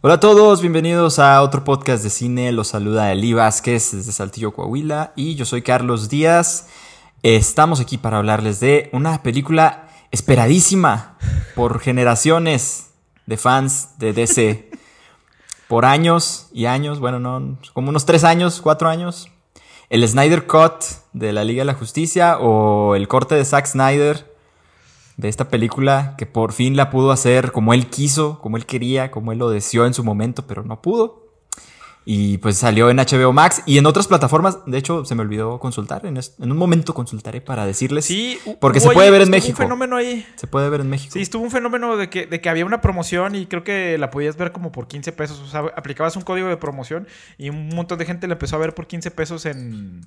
Hola a todos, bienvenidos a otro podcast de cine. Los saluda Eli Vázquez desde Saltillo, Coahuila. Y yo soy Carlos Díaz. Estamos aquí para hablarles de una película esperadísima por generaciones de fans de DC. Por años y años, bueno, no, como unos tres años, cuatro años. El Snyder Cut de la Liga de la Justicia o el corte de Zack Snyder de esta película que por fin la pudo hacer como él quiso, como él quería, como él lo deseó en su momento, pero no pudo. Y pues salió en HBO Max y en otras plataformas. De hecho, se me olvidó consultar. En, un momento consultaré para decirles. Sí, porque se puede ver en México. un fenómeno ahí. Se puede ver en México. Sí, estuvo un fenómeno de que, de que había una promoción y creo que la podías ver como por 15 pesos. O sea, aplicabas un código de promoción y un montón de gente la empezó a ver por 15 pesos en,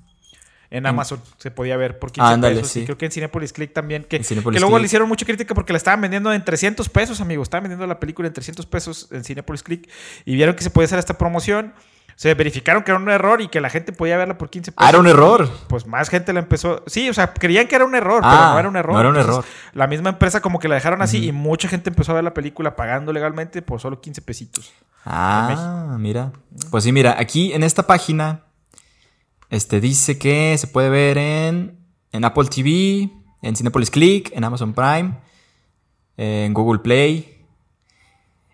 en Amazon se podía ver por 15 pesos. Y creo que en Cinepolis Click también. Que, que luego le hicieron mucha crítica porque la estaban vendiendo en 300 pesos, amigos. Estaban vendiendo la película en 300 pesos en Cinepolis Click. Y vieron que se podía hacer esta promoción. Se verificaron que era un error y que la gente podía verla por 15 pesos. Ah, era un error. Pues más gente la empezó. Sí, o sea, creían que era un error, pero ah, no era un error. No era un error. la misma empresa como que la dejaron así y mucha gente empezó a ver la película pagando legalmente por solo 15 pesitos. Ah, mira. Pues sí, mira, aquí en esta página este dice que se puede ver en, en Apple TV, en Cinepolis Click, en Amazon Prime, en Google Play,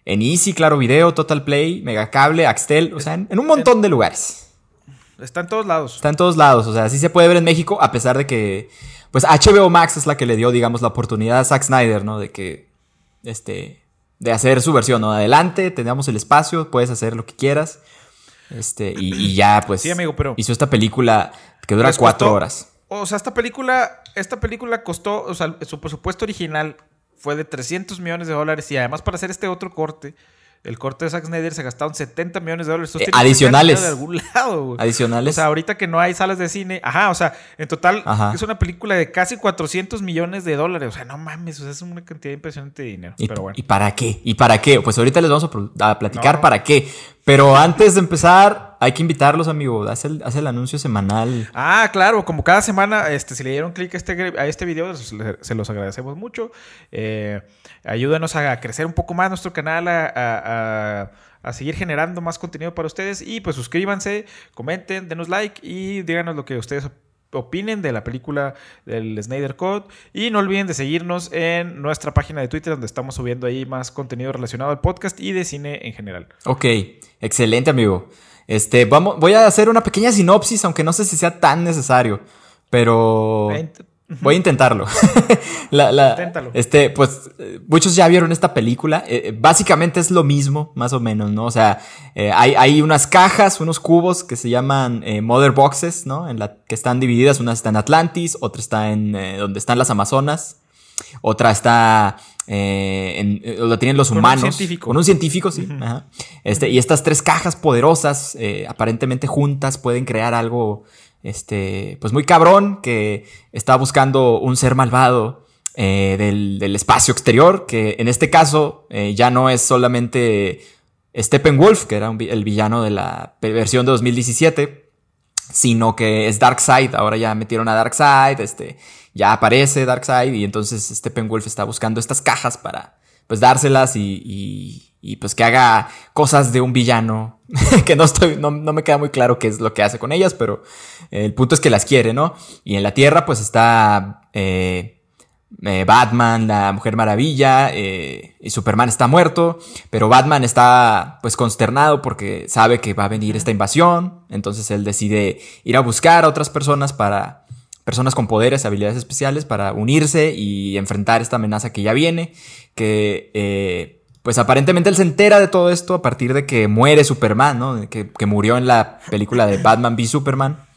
en Easy, Claro Video, Total Play, Megacable, Axtel, o sea, en, un montón de lugares. Está en todos lados. Está en todos lados, o sea, sí se puede ver en México, a pesar de que, pues HBO Max es la que le dio, digamos, la oportunidad a Zack Snyder, ¿no? De que, este, de hacer su versión, ¿no? Adelante, tenemos el espacio, puedes hacer lo que quieras. Este, y, ya, pues. Sí, amigo, pero. Hizo esta película que dura cuatro horas. O sea, esta película. Esta película costó. O sea, su presupuesto original fue de 300 millones de dólares. Y además, para hacer este otro corte, el corte de Zack Snyder se gastaron 70 millones de dólares. Eh, adicionales. De algún lado, Adicionales. O sea, ahorita que no hay salas de cine. Ajá, o sea, en total es una película de casi 400 millones de dólares. O sea, no mames, o sea, es una cantidad impresionante de dinero. ¿Y, pero bueno. ¿Y para qué? ¿Y para qué? Pues ahorita les vamos a, platicar para qué. Pero antes de empezar, hay que invitarlos, amigo. Haz el, el, anuncio semanal. Ah, claro. Como cada semana, este, si le dieron clic a este, a este video, se los agradecemos mucho. Eh, ayúdenos a crecer un poco más nuestro canal, a, seguir generando más contenido para ustedes. Y pues suscríbanse, comenten, denos like y díganos lo que ustedes opinen de la película del Snyder Code y no olviden de seguirnos en nuestra página de Twitter donde estamos subiendo ahí más contenido relacionado al podcast y de cine en general. Ok, excelente amigo. Este, vamos, voy a hacer una pequeña sinopsis, aunque no sé si sea tan necesario, pero Voy a intentarlo. Inténtalo. Este, pues, muchos ya vieron esta película. Eh, eh, básicamente es lo mismo, más o menos, ¿no? O sea, eh, hay, hay, unas cajas, unos cubos que se llaman Mother Boxes, ¿no? En la que están divididas. Una está en Atlantis, otra está en donde están las Amazonas, otra está en, lo tienen los humanos. Con un científico. Con un científico, sí. Este, y estas tres cajas poderosas, aparentemente juntas, pueden crear algo este, pues muy cabrón, que está buscando un ser malvado eh, del, espacio exterior, que en este caso eh, ya no es solamente Steppenwolf, que era el villano de la versión de 2017, sino que es Darkseid, ahora ya metieron a Darkseid, este, ya aparece Darkseid y entonces Steppenwolf está buscando estas cajas para pues dárselas y y pues que haga cosas de un villano que no estoy no, me queda muy claro qué es lo que hace con ellas pero el punto es que las quiere no y en la tierra pues está eh, eh, Batman la Mujer Maravilla eh, y Superman está muerto pero Batman está pues consternado porque sabe que va a venir esta invasión entonces él decide ir a buscar a otras personas para personas con poderes, habilidades especiales para unirse y enfrentar esta amenaza que ya viene, que pues aparentemente él se entera de todo esto a partir de que muere Superman, ¿no? Que, murió en la película de Batman v Superman.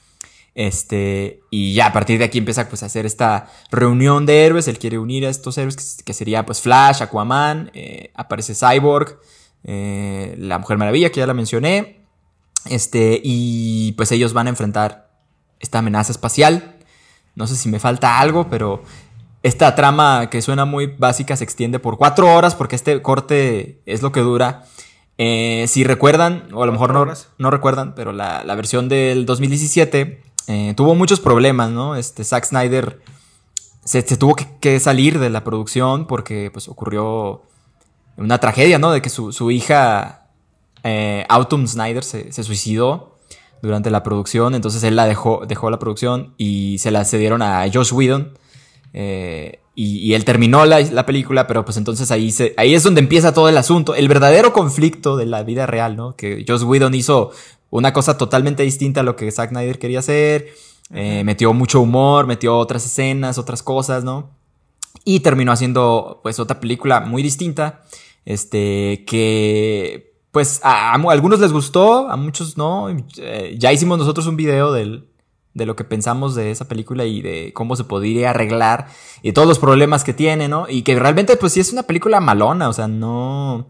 Este, y ya a partir de aquí empieza pues a hacer esta reunión de héroes. Él quiere unir a estos héroes que, sería pues Flash, Aquaman, eh, aparece Cyborg, eh, la Mujer Maravilla, que ya la mencioné. Este, y pues ellos van a enfrentar esta amenaza espacial. No sé si me falta algo, pero esta trama que suena muy básica se extiende por cuatro horas porque este corte es lo que dura. Eh, si recuerdan, o a lo mejor no, no, recuerdan, pero la, versión del 2017 eh, tuvo muchos problemas, ¿no? Este Zack Snyder se, tuvo que, salir de la producción porque pues ocurrió una tragedia, ¿no? De que su, hija eh, Autumn Snyder se, suicidó durante la producción, entonces él la dejó, dejó la producción y se la cedieron a Josh Whedon. Eh, y, él terminó la, la, película, pero pues entonces ahí, ahí es donde empieza todo el asunto, el verdadero conflicto de la vida real, ¿no? Que Josh Whedon hizo una cosa totalmente distinta a lo que Zack Snyder quería hacer, eh, metió mucho humor, metió otras escenas, otras cosas, ¿no? Y terminó haciendo pues otra película muy distinta, este, que pues a, algunos les gustó, a muchos no. Eh, ya hicimos nosotros un video del, de lo que pensamos de esa película y de cómo se podría arreglar y todos los problemas que tiene, ¿no? Y que realmente, pues sí es una película malona, o sea, no.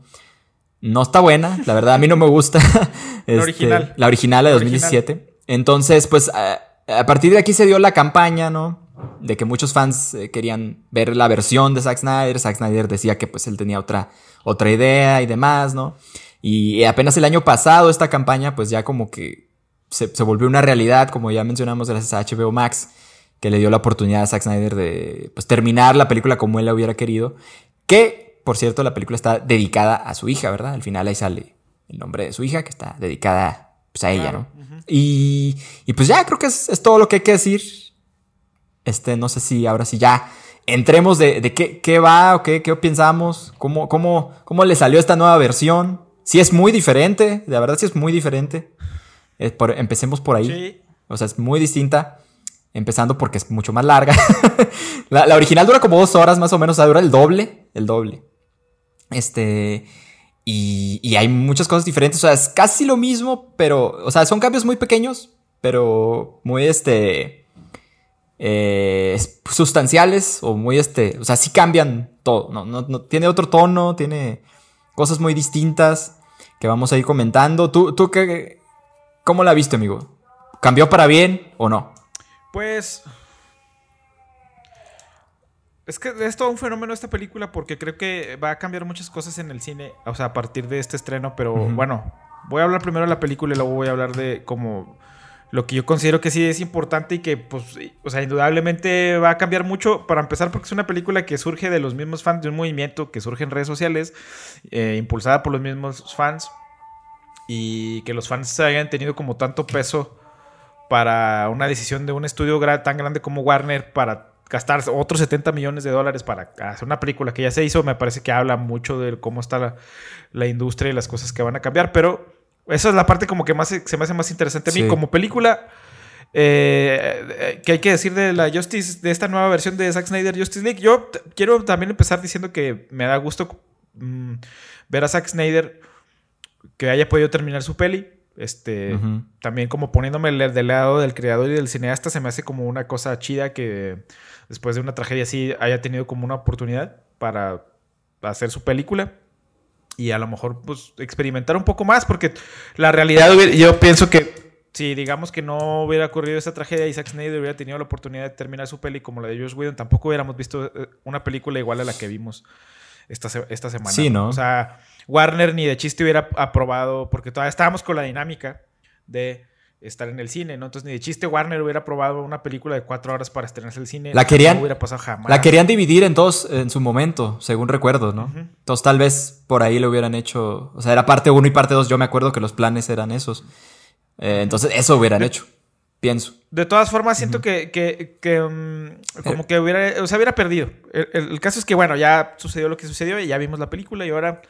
No está buena, la verdad, a mí no me gusta. la este, original. La original de 2017. Entonces, pues a, a, partir de aquí se dio la campaña, ¿no? De que muchos fans eh, querían ver la versión de Zack Snyder. Zack Snyder decía que pues él tenía otra, otra idea y demás, ¿no? Y apenas el año pasado esta campaña pues ya como que se, volvió una realidad, como ya mencionamos gracias a HBO Max, que le dio la oportunidad a Zack Snyder de pues, terminar la película como él la hubiera querido. Que, por cierto, la película está dedicada a su hija, ¿verdad? Al final ahí sale el nombre de su hija, que está dedicada pues, a ella, ¿no? y, y, pues ya creo que es, es, todo lo que hay que decir. Este, no sé si ahora sí ya entremos de, de qué, qué, va o qué, qué pensamos, cómo, cómo, cómo le salió esta nueva versión. Si es muy diferente, de verdad sí es muy diferente empecemos por ahí. Sí. O sea, es muy distinta. Empezando porque es mucho más larga. la, original dura como dos horas más o menos. O sea, dura el doble. El doble. Este. Y, hay muchas cosas diferentes. O sea, es casi lo mismo, pero. O sea, son cambios muy pequeños, pero muy este. Eh, sustanciales o muy este. O sea, sí cambian todo. No, no, no, tiene otro tono, tiene cosas muy distintas que vamos a ir comentando. ¿Tú, tú qué, ¿Cómo la viste, amigo? ¿Cambió para bien o no? Pues. Es que es todo un fenómeno esta película porque creo que va a cambiar muchas cosas en el cine, o sea, a partir de este estreno, pero bueno, voy a hablar primero de la película y luego voy a hablar de como lo que yo considero que sí es importante y que, pues, o sea, indudablemente va a cambiar mucho, para empezar, porque es una película que surge de los mismos fans, de un movimiento que surge en redes sociales, eh, impulsada por los mismos fans y que los fans hayan tenido como tanto peso para una decisión de un estudio tan grande como Warner para gastar otros 70 millones de dólares para hacer una película que ya se hizo, me parece que habla mucho de cómo está la, industria y las cosas que van a cambiar, pero esa es la parte como que más se me hace más interesante a mí. Como película, eh, que hay que decir de la Justice, de esta nueva versión de Zack Snyder Justice League, yo quiero también empezar diciendo que me da gusto mm, ver a Zack Snyder que haya podido terminar su peli. Este, también como poniéndome del lado del creador y del cineasta, se me hace como una cosa chida que después de una tragedia así haya tenido como una oportunidad para hacer su película y a lo mejor pues experimentar un poco más, porque la realidad yo pienso que si digamos que no hubiera ocurrido esa tragedia y Zack Snyder hubiera tenido la oportunidad de terminar su peli como la de Josh Whedon, tampoco hubiéramos visto eh, una película igual a la que vimos esta, esta semana. Sí, ¿no? O sea, Warner ni de chiste hubiera aprobado, porque todavía estábamos con la dinámica de estar en el cine, ¿no? Entonces ni de chiste Warner hubiera aprobado una película de cuatro horas para estrenarse el cine. La querían, hubiera pasado jamás. La querían dividir en dos en su momento, según recuerdo, ¿no? Entonces tal vez por ahí lo hubieran hecho, o sea, era parte uno y parte dos, yo me acuerdo que los planes eran esos. Eh, entonces eso hubieran hecho pienso. De todas formas, siento que, que, que mm, como que hubiera, o sea, hubiera perdido. El, caso es que, bueno, ya sucedió lo que sucedió y ya vimos la película y ahora...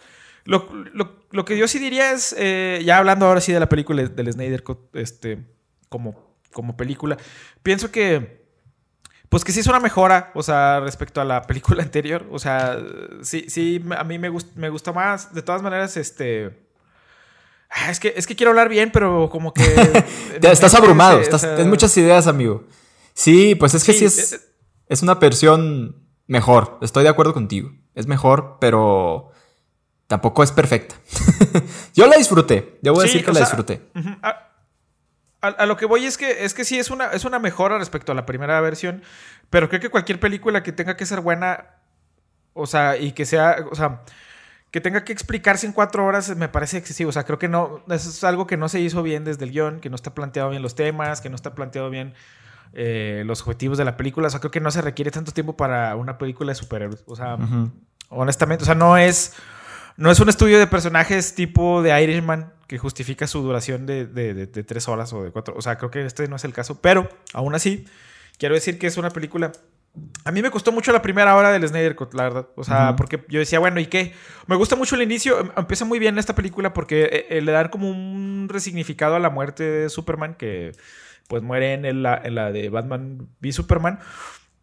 Lo, lo, lo que yo sí diría es, eh, ya hablando ahora sí de la película del Snyder este, como, como película, pienso que, pues que sí es una mejora, o sea, respecto a la película anterior, o sea, sí, sí, a mí me, me gusta más, de todas maneras, este Ah, es que, es que quiero hablar bien, pero como que. estás abrumado, estás, tienes muchas ideas, amigo. Sí, pues es que sí, es, eh, es una versión mejor. Estoy de acuerdo contigo. Es mejor, pero tampoco es perfecta. Yo la disfruté. Debo voy decir que la disfruté. a, lo que voy es que, es que sí, es una, es una mejora respecto a la primera versión. Pero creo que cualquier película que tenga que ser buena, o sea, y que sea, o sea, que tenga que explicarse en cuatro horas me parece excesivo. O sea, creo que no, eso es algo que no se hizo bien desde el guion, que no está planteado bien los temas, que no está planteado bien eh, los objetivos de la película. O sea, creo que no se requiere tanto tiempo para una película de superhéroes. O sea, honestamente, o sea, no es, No es un estudio de personajes tipo de Irishman que justifica su duración de, de, de, de tres horas o de cuatro. O sea, creo que este no es el caso. Pero, aún así, quiero decir que es una película a mí me costó mucho la primera hora del Snyder Cut, la verdad. O sea, porque yo decía, bueno, ¿y qué? Me gusta mucho el inicio. Em, empieza muy bien esta película porque eh, eh, le dan como un resignificado a la muerte de Superman, que pues muere en la, en la de Batman v Superman.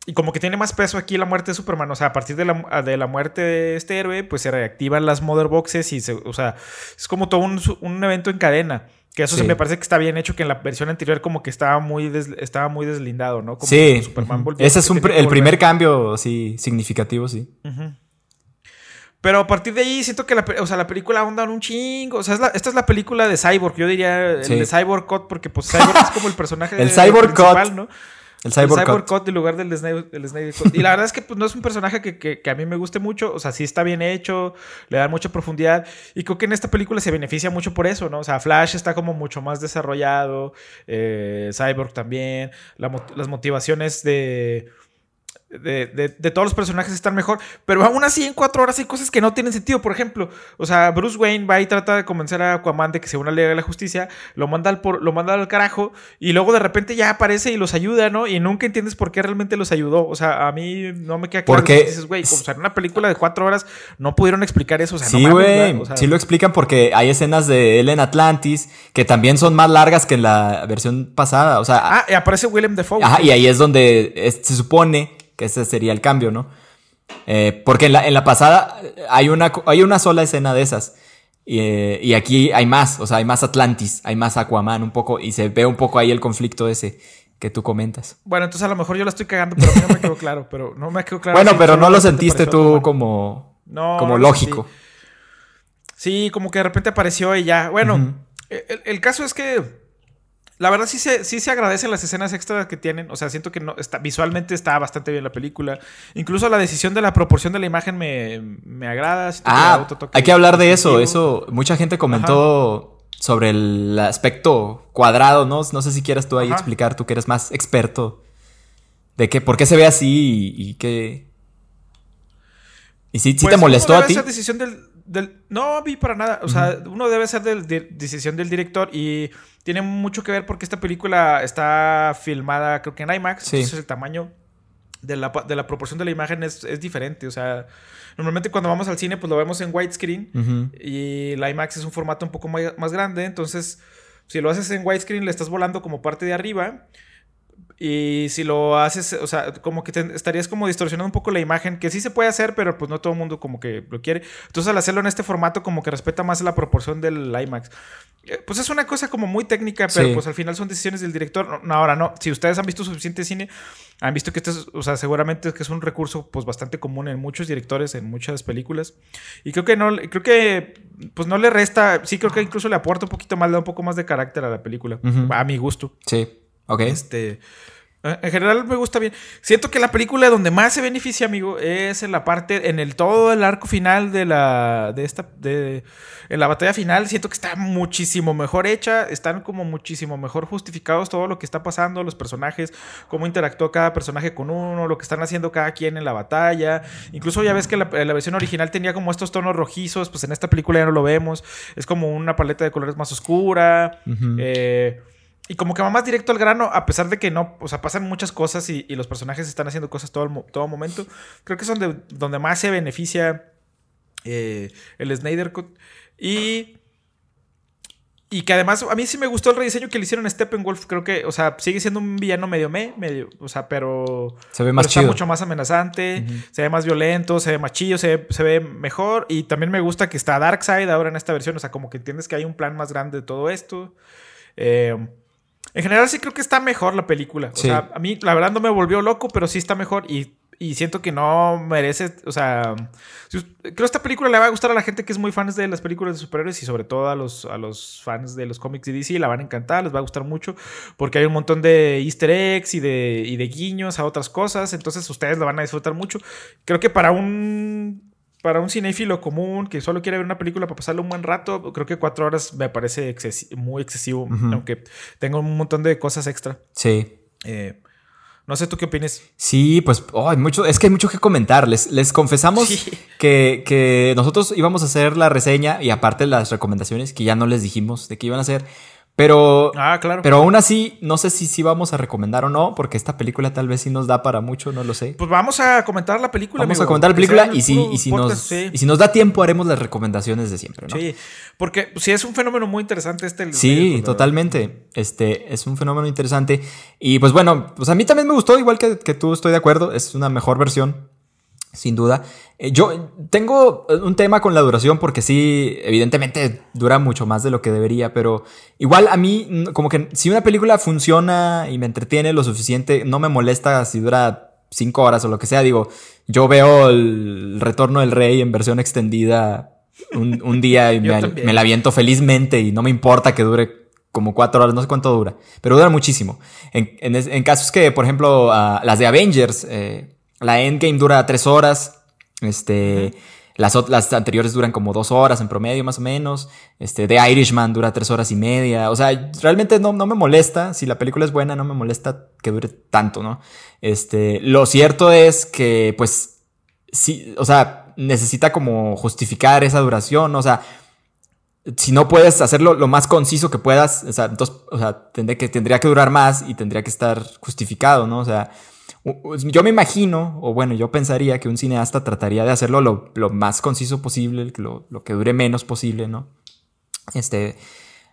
Y como que tiene más peso aquí la muerte de Superman. O sea, a partir de la, de la muerte de este héroe, pues se reactivan las Mother Boxes y se, o sea, es como todo un, un evento en cadena. Que eso sí. me parece que está bien hecho, que en la versión anterior como que estaba muy, estaba muy deslindado, ¿no? Como sí. Superman Ese es un, el primer cambio, sí, significativo, sí. Pero a partir de ahí siento que la, o sea, la película onda en un chingo. O sea, esta es la película de Cyborg. Yo diría el de Cyborg Cut, porque pues Cyborg es como el personaje el Cyborg Cut. ¿no? El Cyborg, el Cut en lugar del Snyder, Cut. Y la verdad es que pues, no es un personaje que, que, que, a mí me guste mucho. O sea, sí está bien hecho, le da mucha profundidad. Y creo que en esta película se beneficia mucho por eso, ¿no? O sea, Flash está como mucho más desarrollado. Eh, Cyborg también. La, las motivaciones de de, de, todos los personajes están mejor. Pero aún así, en cuatro horas hay cosas que no tienen sentido. Por ejemplo, o sea, Bruce Wayne va y trata de convencer a Aquaman de que se una Liga de la Justicia, lo manda, al por, lo manda al carajo, y luego de repente ya aparece y los ayuda, ¿no? Y nunca entiendes por qué realmente los ayudó. O sea, a mí no me queda claro. Porque dices, güey, o sea, en una película de cuatro horas no pudieron explicar eso. O sea, sí, güey. O sea, sí lo explican porque hay escenas de él en Atlantis que también son más largas que en la versión pasada. O sea, ah, y aparece Willem Dafoe. Ajá, y ahí es donde es, se supone que ese sería el cambio, ¿no? Eh, porque en la, en la, pasada hay una, hay una sola escena de esas. Y, eh, y, aquí hay más, o sea, hay más Atlantis, hay más Aquaman un poco, y se ve un poco ahí el conflicto ese que tú comentas. Bueno, entonces a lo mejor yo la estoy cagando, pero no me quedó claro, pero no me quedó claro. Bueno, pero no lo sentiste tú como, no, como lógico. Sí, como que de repente apareció y ya. Bueno, uh -huh. el, el, caso es que la verdad sí se, sí se agradecen las escenas extras que tienen. O sea, siento que no, está, visualmente está bastante bien la película. Incluso la decisión de la proporción de la imagen me, me agrada. Ah, hay que hablar de eso. Eso, mucha gente comentó Ajá. sobre el aspecto cuadrado, ¿no? No sé si quieras tú ahí Ajá. explicar, tú que eres más experto. De qué, por qué se ve así y, y qué. ¿Y si, si pues, te molestó a ti? Esa decisión del, del, no vi para nada. O sea, uh -huh. uno debe ser de, de, decisión del director y tiene mucho que ver porque esta película está filmada, creo que en IMAX. Sí. Entonces el tamaño de la, de la proporción de la imagen es, es, diferente. O sea, normalmente cuando vamos al cine, pues lo vemos en widescreen uh -huh. y la IMAX es un formato un poco más, más grande. Entonces, si lo haces en widescreen, le estás volando como parte de arriba. Y si lo haces, o sea, como que te estarías como distorsionando un poco la imagen, que sí se puede hacer, pero pues no todo el mundo como que lo quiere. Entonces al hacerlo en este formato como que respeta más la proporción del IMAX. Eh, pues es una cosa como muy técnica, pero sí. pues al final son decisiones del director. No, ahora no, si ustedes han visto suficiente cine, han visto que este es, o sea, seguramente que es un recurso pues bastante común en muchos directores, en muchas películas. Y creo que no, creo que pues no le resta, sí creo que incluso le aporta un poquito más, le da un poco más de carácter a la película, uh -huh. a mi gusto. Sí. Ok. Este. En general me gusta bien. Siento que la película donde más se beneficia, amigo, es en la parte, en el todo el arco final de la, de esta, de, en la batalla final. Siento que está muchísimo mejor hecha, están como muchísimo mejor justificados todo lo que está pasando, los personajes, cómo interactúa cada personaje con uno, lo que están haciendo cada quien en la batalla. Incluso ya ves que la, la versión original tenía como estos tonos rojizos, pues en esta película ya no lo vemos. Es como una paleta de colores más oscura. Uh -huh. eh, y como que va más directo al grano, a pesar de que no, o sea, pasan muchas cosas y, y los personajes están haciendo cosas todo, el, todo momento. Creo que es donde, donde más se beneficia eh, el Snyder Cut. Y. Y que además, a mí sí me gustó el rediseño que le hicieron a Steppenwolf. Creo que, o sea, sigue siendo un villano medio me, medio, o sea, pero. Se ve más pero chido. Está mucho más amenazante, uh -huh. se ve más violento, se ve más chillo, se ve, se ve mejor. Y también me gusta que está Darkseid ahora en esta versión. O sea, como que entiendes que hay un plan más grande de todo esto. Eh, en general sí creo que está mejor la película. O sí. sea, a mí la verdad no me volvió loco, pero sí está mejor y, y siento que no merece, o sea, creo que esta película le va a gustar a la gente que es muy fans de las películas de superhéroes y sobre todo a los, a los fans de los cómics de DC, la van a encantar, les va a gustar mucho porque hay un montón de easter eggs y de, y de guiños a otras cosas, entonces ustedes la van a disfrutar mucho. Creo que para un para un cinéfilo común que solo quiere ver una película para pasarle un buen rato, creo que cuatro horas me parece excesi muy excesivo, uh -huh. aunque tengo un montón de cosas extra. Sí. Eh, No sé tú qué opinas. Sí, pues oh, hay mucho, es que hay mucho que comentar. Les, les confesamos que, que nosotros íbamos a hacer la reseña y aparte las recomendaciones que ya no les dijimos de qué iban a hacer. Pero, ah, claro. pero aún así, no sé si sí vamos a recomendar o no, porque esta película tal vez sí nos da para mucho, no lo sé. Pues vamos a comentar la película. Vamos a comentar la película y si, y, si nos, y si nos da tiempo haremos las recomendaciones de siempre, ¿no? Sí, porque sí es un fenómeno muy interesante este. Sí, totalmente. Este es un fenómeno interesante. Y pues bueno, pues a mí también me gustó, igual que, que tú estoy de acuerdo, es una mejor versión sin duda. Eh, yo tengo un tema con la duración porque sí, evidentemente dura mucho más de lo que debería, pero igual a mí, como que si una película funciona y me entretiene lo suficiente, no me molesta si dura cinco horas o lo que sea. Digo, yo veo el Retorno del Rey en versión extendida un, día y me, la aviento felizmente y no me importa que dure como cuatro horas, no sé cuánto dura, pero dura muchísimo. En, casos que, por ejemplo, las de Avengers, eh, la Endgame dura tres horas. Este. Las, las, anteriores duran como dos horas en promedio, más o menos. Este, The Irishman dura tres horas y media. O sea, realmente no, no, me molesta. Si la película es buena, no me molesta que dure tanto, ¿no? Este, lo cierto es que, pues, sí, o sea, necesita como justificar esa duración. O sea, si no puedes hacerlo lo más conciso que puedas, o sea, entonces, o sea, tendría que, tendría que durar más y tendría que estar justificado, ¿no? O sea, yo me imagino, o bueno, yo pensaría que un cineasta trataría de hacerlo lo, más conciso posible, lo, lo, que dure menos posible, ¿no? Este,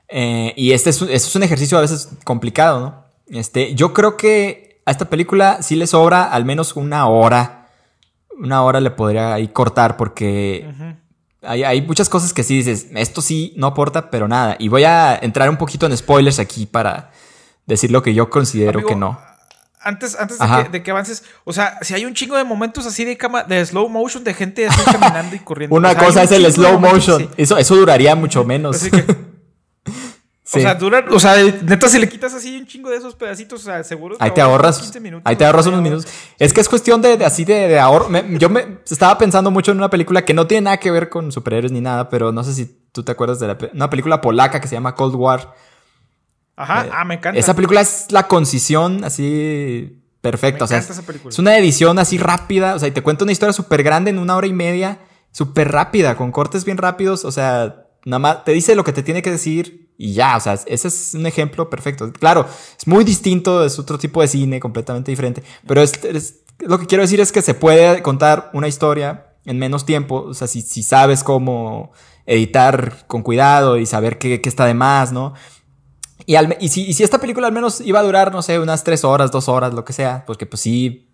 eh, y este es, es, un ejercicio a veces complicado, ¿no? Este, yo creo que a esta película sí le sobra al menos una hora. Una hora le podría ahí cortar porque hay, hay, muchas cosas que sí dices, esto sí no aporta, pero nada. Y voy a entrar un poquito en spoilers aquí para decir lo que yo considero que no antes, antes de que, avances, o sea, si hay un chingo de momentos así de cama, de slow motion, de gente así caminando y corriendo. Una cosa es el slow motion. Eso, eso duraría mucho menos. O sea, dura, o sea, neta, si le quitas así un chingo de esos pedacitos, o sea, seguro. Ahí te ahorras. ahí te ahorras unos minutos. Es que es cuestión de, así de, de ahorro. yo me estaba pensando mucho en una película que no tiene nada que ver con superhéroes ni nada, pero no sé si tú te acuerdas de la, una película polaca que se llama Cold War Ajá, eh, ah, me encanta. Esa película es la concisión así perfecta. o sea, es una edición así rápida. O sea, y te cuenta una historia súper grande en una hora y media, súper rápida, con cortes bien rápidos. O sea, nada más te dice lo que te tiene que decir y ya. O sea, ese es un ejemplo perfecto. Claro, es muy distinto, es otro tipo de cine, completamente diferente. Pero es, lo que quiero decir es que se puede contar una historia en menos tiempo. O sea, si, si sabes cómo editar con cuidado y saber qué, qué está de más, ¿no? Y, y, si, y, si, esta película al menos iba a durar, no sé, unas tres horas, dos horas, lo que sea, porque pues sí,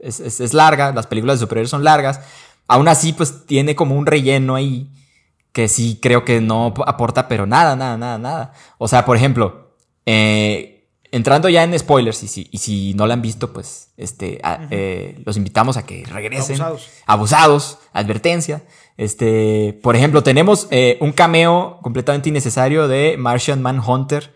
es, es, es larga, las películas de superhéroes son largas, aún así pues tiene como un relleno ahí que sí creo que no aporta, pero nada, nada, nada, nada. O sea, por ejemplo, eh, entrando ya en spoilers, y si, y si no la han visto, pues este, eh, los invitamos a que regresen. Abusados. Abusados, advertencia. Este, por ejemplo, tenemos eh, un cameo completamente innecesario de Martian Manhunter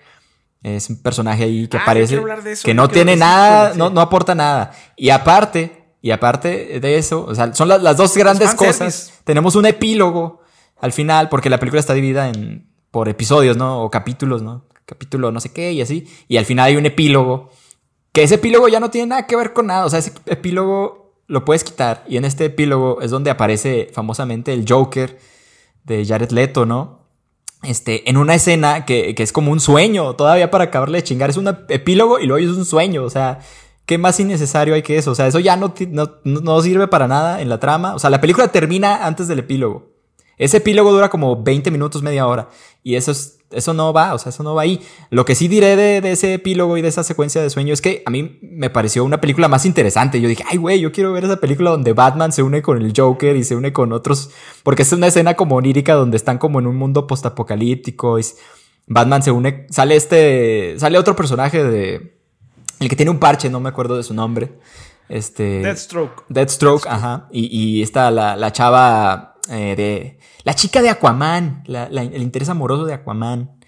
es un personaje ahí que ah, parece que no tiene nada, no, no aporta nada. Y aparte, y aparte de eso, o sea, son las, dos grandes cosas. Tenemos un epílogo al final, porque la película está dividida en por episodios, ¿no? O capítulos, ¿no? Capítulo no sé qué y así. Y al final hay un epílogo. Que ese epílogo ya no tiene nada que ver con nada. O sea, ese epílogo lo puedes quitar. Y en este epílogo es donde aparece famosamente el Joker de Jared Leto, ¿no? Este, en una escena que, que, es como un sueño, todavía para acabarle de chingar. Es un epílogo y luego es un sueño, o sea, ¿qué más innecesario hay que eso? O sea, eso ya no, no, no sirve para nada en la trama. O sea, la película termina antes del epílogo. Ese epílogo dura como 20 minutos, media hora. Y eso es, eso no va, o sea, eso no va ahí. Lo que sí diré de, de, ese epílogo y de esa secuencia de sueño es que a mí me pareció una película más interesante. Yo dije, ay, güey, yo quiero ver esa película donde Batman se une con el Joker y se une con otros, porque es una escena como onírica donde están como en un mundo postapocalíptico. Y Batman se une, sale este, sale otro personaje de, el que tiene un parche, no me acuerdo de su nombre. Este. Deathstroke. Deathstroke, ajá. Y, y está la, la chava eh, de la chica de Aquaman, el interés amoroso de Aquaman,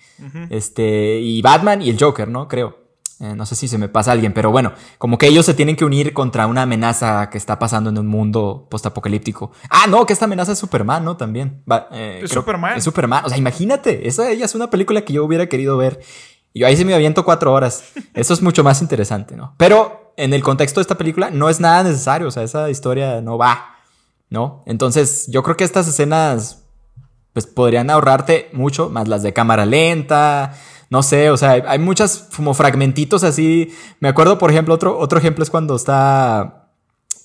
este, y Batman y el Joker, ¿no? Creo. Eh, no sé si se me pasa alguien, pero bueno, como que ellos se tienen que unir contra una amenaza que está pasando en un mundo postapocalíptico. Ah, no, que esta amenaza es Superman, ¿no? También. Eh, es Superman. Es Superman. O sea, imagínate, esa ella es una película que yo hubiera querido ver. Y ahí se me aviento cuatro horas. Eso es mucho más interesante, ¿no? Pero en el contexto de esta película no es nada necesario, o sea, esa historia no va, ¿no? Entonces, yo creo que estas escenas, pues podrían ahorrarte mucho, más las de cámara lenta, no sé, o sea, hay, muchas como fragmentitos así. Me acuerdo, por ejemplo, otro, otro ejemplo es cuando está,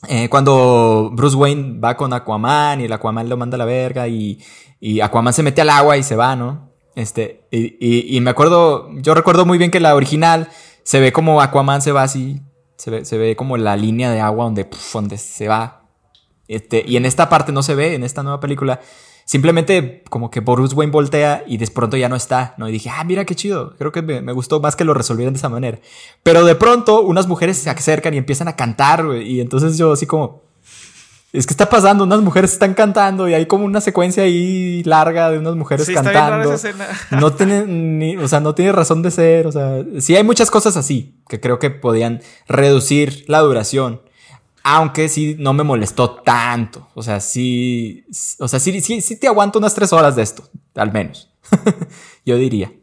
eh, cuando Bruce Wayne va con Aquaman y el Aquaman lo manda a la verga y, y Aquaman se mete al agua y se va, ¿no? Este, y, y, me acuerdo, yo recuerdo muy bien que la original se ve como Aquaman se va así, se ve, se ve como la línea de agua donde, donde se va. Este, y en esta parte no se ve, en esta nueva película, simplemente como que Bruce Wayne voltea y de pronto ya no está, ¿no? Y dije, ah, mira qué chido, creo que me, me gustó más que lo resolvieran de esa manera. Pero de pronto unas mujeres se acercan y empiezan a cantar, y entonces yo así como, es que está pasando, unas mujeres están cantando y hay como una secuencia ahí larga de unas mujeres cantando. no tiene ni, o sea, no tiene razón de ser, o sea, sí hay muchas cosas así que creo que podían reducir la duración. Aunque sí no me molestó tanto. O sea, sí. O sea, sí, sí, sí te aguanto unas tres horas de esto, al menos. yo diría.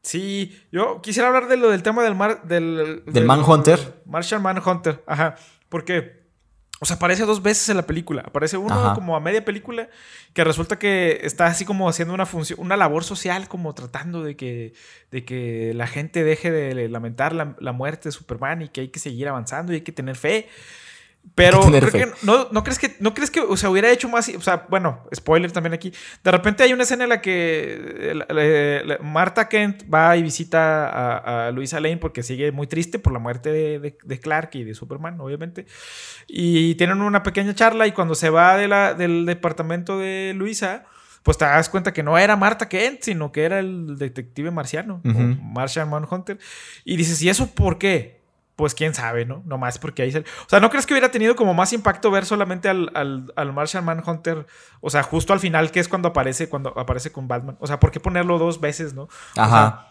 Sí, yo quisiera hablar de lo del tema del mar. Del, del, Manhunter. Martian Manhunter, ajá. Porque o sea, aparece dos veces en la película. Aparece uno como a media película que resulta que está así como haciendo una función, una labor social, como tratando de que, de que la gente deje de lamentar la, la muerte de Superman y que hay que seguir avanzando y hay que tener fe. Pero creo que no, no, crees que no crees que o sea, hubiera hecho más, o sea, bueno, spoiler también aquí. De repente hay una escena en la que Marta Kent va y visita a, a, Luisa Lane porque sigue muy triste por la muerte de, de, Clark y de Superman, obviamente. Y tienen una pequeña charla y cuando se va de la, del departamento de Luisa, pues te das cuenta que no era Marta Kent, sino que era el detective marciano, Martian Manhunter. Y dices, ¿y eso por qué? Pues quién sabe, ¿no? Nomás porque ahí se... O sea, ¿no crees que hubiera tenido como más impacto ver solamente al, al, al Martian Manhunter? O sea, justo al final, que es cuando aparece, cuando aparece con Batman. O sea, ¿por qué ponerlo dos veces, no? Ajá.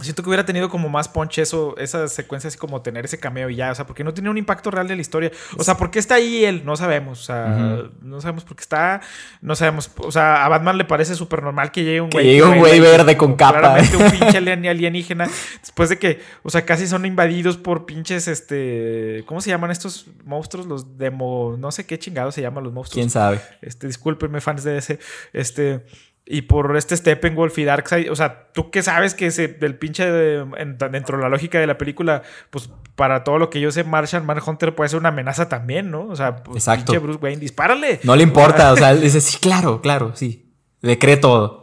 Siento que hubiera tenido como más punch eso, esa secuencia así como tener ese cameo y ya, o sea, porque no tiene un impacto real de la historia. O sea, ¿por qué está ahí él? No sabemos, o sea, no sabemos por qué está, no sabemos, o sea, a Batman le parece súper normal que llegue un güey. Que llegue un güey verde con capa. Claramente un pinche alienígena, después de que, o sea, casi son invadidos por pinches, este, ¿cómo se llaman estos monstruos? Los demo, no sé qué chingados se llaman los monstruos. ¿Quién sabe? Este, discúlpenme fans de ese, este... Y por este Steppenwolf y Darkseid, o sea, tú que sabes que ese, del pinche dentro de la lógica de la película, pues para todo lo que yo sé, Martian Manhunter puede ser una amenaza también, ¿no? O sea, pues, pinche Bruce Wayne, dispárale. No le importa, o sea, dice, sí, claro, claro, sí. Le cree todo.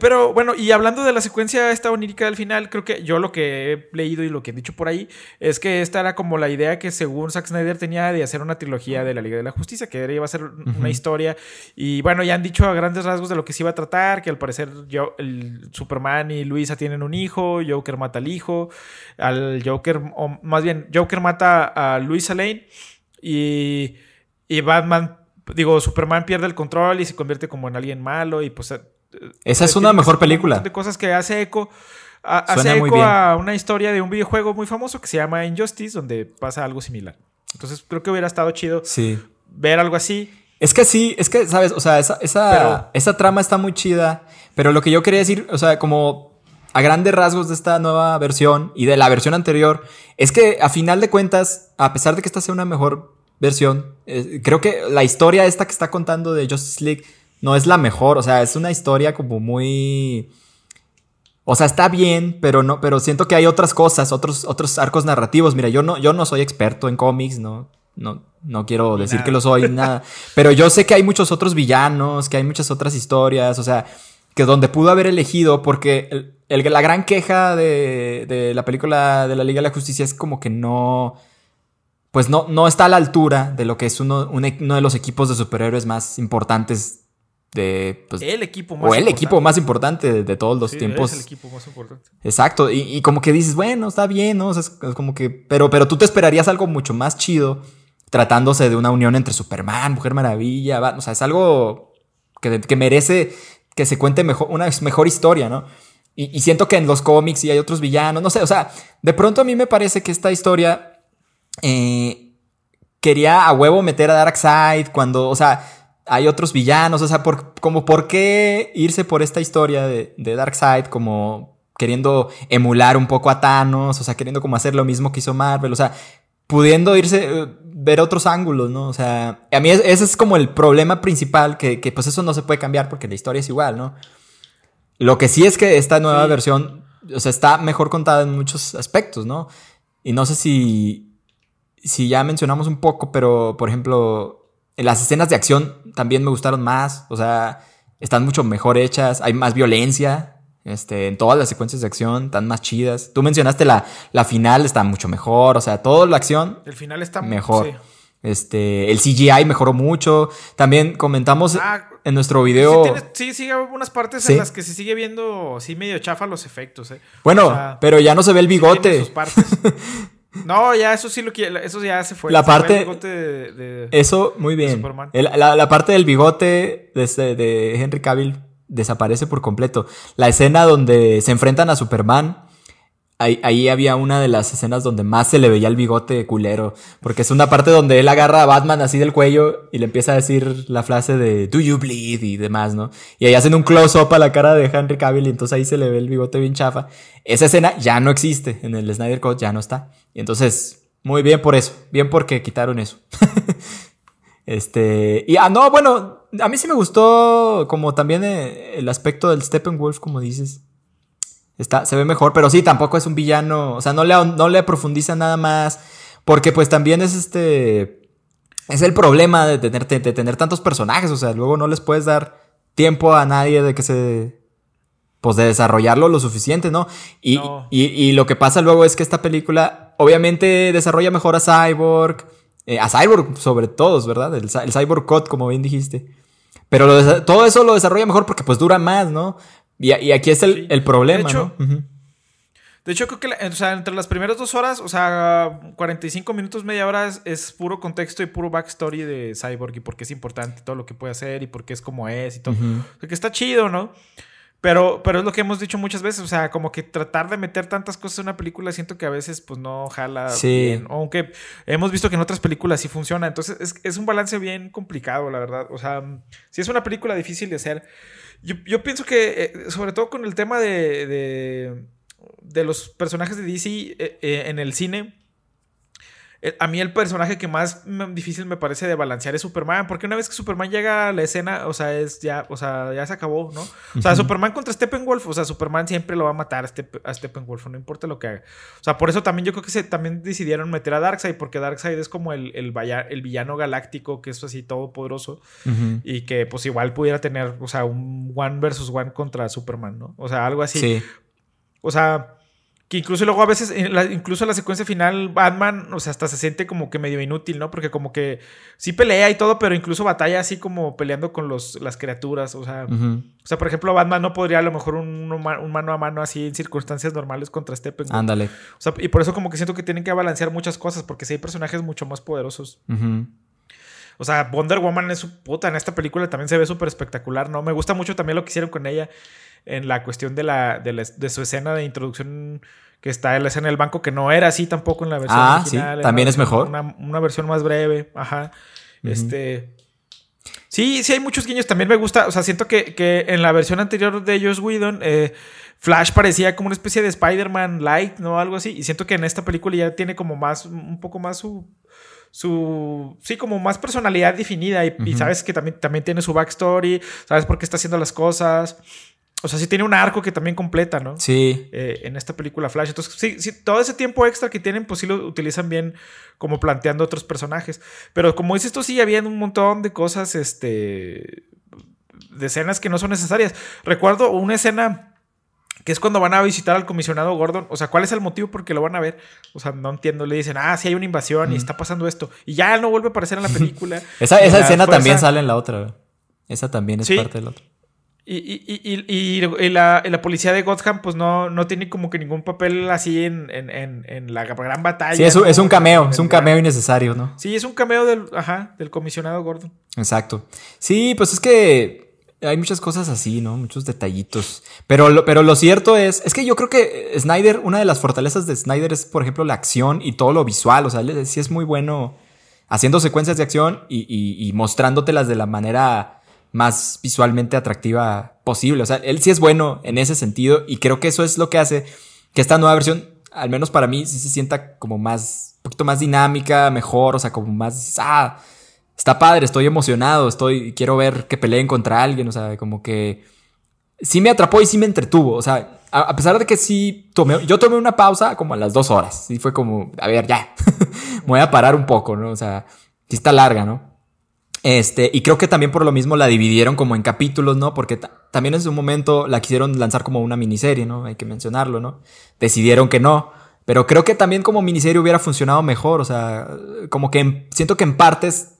Pero bueno, y hablando de la secuencia esta onírica del final, creo que yo lo que he leído y lo que he dicho por ahí es que esta era como la idea que según Zack Snyder tenía de hacer una trilogía de la Liga de la Justicia, que iba a ser una historia. Y bueno, ya han dicho a grandes rasgos de lo que se iba a tratar, que al parecer yo, el Superman y Luisa tienen un hijo, Joker mata al hijo, al Joker, o más bien, Joker mata a Luisa Lane y, y Batman, digo, Superman pierde el control y se convierte como en alguien malo y pues esa es una mejor película. De cosas que hace eco. hace eco a una historia de un videojuego muy famoso que se llama Injustice, donde pasa algo similar. Entonces creo que hubiera estado chido ver algo así. Es que sí, es que, ¿sabes? O sea, esa, esa, esa trama está muy chida. Pero lo que yo quería decir, o sea, como a grandes rasgos de esta nueva versión y de la versión anterior, es que a final de cuentas, a pesar de que esta sea una mejor versión, eh, creo que la historia esta que está contando de Justice League no es la mejor. O sea, es una historia como muy. O sea, está bien, pero no, pero siento que hay otras cosas, otros, otros arcos narrativos. Mira, yo no, yo no soy experto en cómics, no, no, no quiero decir que lo soy, nada. Pero yo sé que hay muchos otros villanos, que hay muchas otras historias, o sea, que donde pudo haber elegido, porque el, la gran queja de, de, la película de la Liga de la Justicia es como que no, pues no, no está a la altura de lo que es uno, uno de los equipos de superhéroes más importantes de pues, el equipo más o el equipo más importante de, todos los tiempos. Es el equipo más importante. Exacto, y, como que dices, bueno, está bien, ¿no? es, como que pero pero tú te esperarías algo mucho más chido tratándose de una unión entre Superman, Mujer Maravilla, o sea, es algo que, que merece que se cuente mejor una mejor historia, ¿no? Y, siento que en los cómics y hay otros villanos, no sé, o sea, de pronto a mí me parece que esta historia eh, quería a huevo meter a Darkseid cuando, o sea, hay otros villanos, o sea, por, como por qué irse por esta historia de, de Darkseid como queriendo emular un poco a Thanos, o sea, queriendo como hacer lo mismo que hizo Marvel, o sea, pudiendo irse, eh, ver otros ángulos, ¿no? O sea, a mí ese es como el problema principal, que, que, pues eso no se puede cambiar porque la historia es igual, ¿no? Lo que sí es que esta nueva versión, o sea, está mejor contada en muchos aspectos, ¿no? Y no sé si, si ya mencionamos un poco, pero por ejemplo, las escenas de acción también me gustaron más, o sea, están mucho mejor hechas, hay más violencia, este, en todas las secuencias de acción están más chidas. Tú mencionaste la, la final, está mucho mejor. O sea, toda la acción. El final está mejor. Este, el CGI mejoró mucho. También comentamos ah, en nuestro video. Sí, sí, hay algunas partes en las que se sigue viendo así medio chafa los efectos. Eh. Bueno, pero ya no se ve el bigote. No, ya eso sí lo quiero, eso ya se fue. La parte de, eso muy bien. la, la, parte del bigote de, este, de Henry Cavill desaparece por completo. La escena donde se enfrentan a Superman, ahí, había una de las escenas donde más se le veía el bigote culero, porque es una parte donde él agarra a Batman así del cuello y le empieza a decir la frase de Do you bleed y demás, ¿no? Y ahí hacen un close-up a la cara de Henry Cavill y entonces ahí se le ve el bigote bien chafa. Esa escena ya no existe en el Snyder Cut, ya no está. Y entonces, muy bien por eso, bien porque quitaron eso. Este, y ah, no, bueno, a mí sí me gustó como también eh, el aspecto del Steppenwolf, como dices. Está, se ve mejor, pero sí, tampoco es un villano, o sea, no le, no le profundiza nada más, porque pues también es este, es el problema de tener, de, tener tantos personajes, o sea, luego no les puedes dar tiempo a nadie de que se, pues de desarrollarlo lo suficiente, ¿no? Y, y, y lo que pasa luego es que esta película obviamente desarrolla mejor a Cyborg, eh, a Cyborg sobre todos, ¿verdad? El, Cyborg Code, como bien dijiste. Pero todo eso lo desarrolla mejor porque pues dura más, ¿no? Y, aquí es el, problema, de hecho, ¿no? De hecho, creo que o sea, entre las primeras dos horas, o sea, 45 minutos, media hora es, puro contexto y puro backstory de Cyborg y por qué es importante todo lo que puede hacer y por qué es como es y todo. O sea, que está chido, ¿no? Pero, pero es lo que hemos dicho muchas veces, o sea, como que tratar de meter tantas cosas en una película siento que a veces pues no jala bien. Aunque hemos visto que en otras películas sí funciona. Entonces es, es un balance bien complicado, la verdad. O sea, si es una película difícil de hacer. Yo, yo pienso que, eh, sobre todo con el tema de, de, de los personajes de DC eh, eh, en el cine, a mí el personaje que más difícil me parece de balancear es Superman, porque una vez que Superman llega a la escena, o sea, es ya, o sea, ya se acabó, ¿no? O sea, Superman contra Steppenwolf, o sea, Superman siempre lo va a matar a, Steppenwolf, no importa lo que haga. O sea, por eso también yo creo que se también decidieron meter a Darkseid, porque Darkseid es como el, el, el villano galáctico, que es así todopoderoso, y que pues igual pudiera tener, o sea, un one versus one contra Superman, ¿no? O sea, algo así. Sí. O sea, que incluso luego a veces, incluso en la secuencia final, Batman, o sea, hasta se siente como que medio inútil, ¿no? Porque como que sí pelea y todo, pero incluso batalla así como peleando con los, las criaturas. O sea, o sea, por ejemplo, Batman no podría a lo mejor un, mano a mano así en circunstancias normales contra Steppenwolf. Ándale. O sea, y por eso como que siento que tienen que balancear muchas cosas, porque si hay personajes mucho más poderosos. O sea, Wonder Woman es su puta. En esta película también se ve súper espectacular, ¿no? Me gusta mucho también lo que hicieron con ella en la cuestión de, la, de, su escena de introducción que está en la escena del banco, que no era así tampoco en la versión ah, original. Sí, también es mejor. Una, versión más breve, ajá. Este... Sí, sí hay muchos guiños. También me gusta, o sea, siento que, que en la versión anterior de Joss Whedon, eh, Flash parecía como una especie de Spider-Man light, ¿no? Algo así. Y siento que en esta película ya tiene como más, un poco más su su, sí, como más personalidad definida y, sabes que también, también tiene su backstory, sabes por qué está haciendo las cosas. O sea, sí tiene un arco que también completa, ¿no? Sí. Eh, en esta película Flash. Entonces, sí, sí, todo ese tiempo extra que tienen, pues sí lo utilizan bien como planteando otros personajes. Pero como dices tú, sí, había un montón de cosas, este, de escenas que no son necesarias. Recuerdo una escena que es cuando van a visitar al comisionado Gordon. O sea, ¿cuál es el motivo por qué lo van a ver? O sea, no entiendo. Le dicen, ah, sí hay una invasión y está pasando esto. Y ya no vuelve a aparecer en la película. esa, escena también sale en la otra. Esa también es parte del otro. Y, la, policía de Gotham, pues no, no tiene como que ningún papel así en, la gran batalla. Sí, es, un cameo, es un cameo innecesario, ¿no? Sí, es un cameo del, ajá, del comisionado Gordon. Exacto. Sí, pues es que hay muchas cosas así, ¿no? Muchos detallitos. Pero lo, pero lo cierto es, es que yo creo que Snyder, una de las fortalezas de Snyder es, por ejemplo, la acción y todo lo visual. O sea, sí es muy bueno haciendo secuencias de acción y, y mostrándotelas de la manera más visualmente atractiva posible. O sea, él sí es bueno en ese sentido y creo que eso es lo que hace que esta nueva versión, al menos para mí, sí se sienta como más, un poquito más dinámica, mejor, o sea, como más, ah, está padre, estoy emocionado, estoy, quiero ver que peleen contra alguien, o sea, como que sí me atrapó y sí me entretuvo, o sea, a, pesar de que sí tomé, yo tomé una pausa como a las dos horas, y fue como, a ver, ya, me voy a parar un poco, ¿no? O sea, sí está larga, ¿no? Este, y creo que también por lo mismo la dividieron como en capítulos, ¿no? Porque también en su momento la quisieron lanzar como una miniserie, ¿no? Hay que mencionarlo, ¿no? Decidieron que no. Pero creo que también como miniserie hubiera funcionado mejor, o sea, como que siento que en partes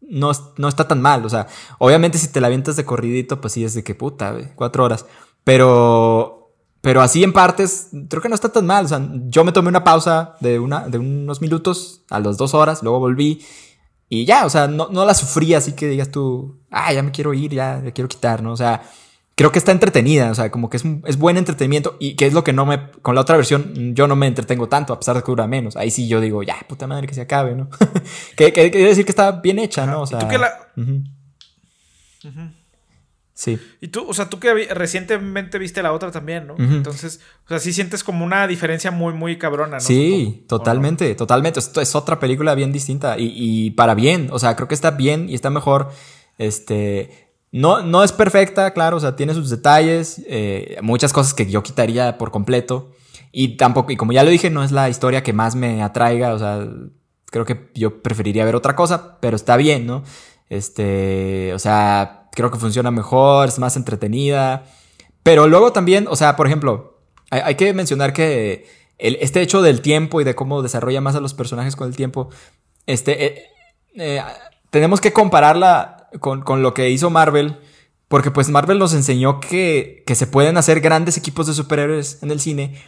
no, no está tan mal, o sea, obviamente si te la avientas de corridito, pues sí es de que puta, cuatro horas. Pero, pero así en partes, creo que no está tan mal, o sea, yo me tomé una pausa de, una, de unos minutos a las dos horas, luego volví y ya, o sea, no, no la sufrí así que digas tú, ah, ya me quiero ir, ya, ya quiero quitar, ¿no? O sea, creo que está entretenida, o sea, como que es, es buen entretenimiento y que es lo que no me, con la otra versión, yo no me entretengo tanto, a pesar de que dura menos. Ahí sí yo digo, ya, puta madre, que se acabe, ¿no? que, que, decir que está bien hecha, ¿no? O sea, ¿Tú que la... Sí. Y tú, o sea, tú que recientemente viste la otra también, ¿no? Entonces, o sea, sí sientes como una diferencia muy, muy cabrona, ¿no? Sí, totalmente, totalmente. Esto es otra película bien distinta y, y, para bien, o sea, creo que está bien y está mejor. Este, no, no es perfecta, claro, o sea, tiene sus detalles, eh, muchas cosas que yo quitaría por completo. Y tampoco, y como ya lo dije, no es la historia que más me atraiga, o sea, creo que yo preferiría ver otra cosa, pero está bien, ¿no? Este, o sea, creo que funciona mejor, es más entretenida. Pero luego también, o sea, por ejemplo, hay, que mencionar que este hecho del tiempo y de cómo desarrolla más a los personajes con el tiempo, este, eh, eh, tenemos que compararla con, con, lo que hizo Marvel, porque pues Marvel nos enseñó que, que se pueden hacer grandes equipos de superhéroes en el cine,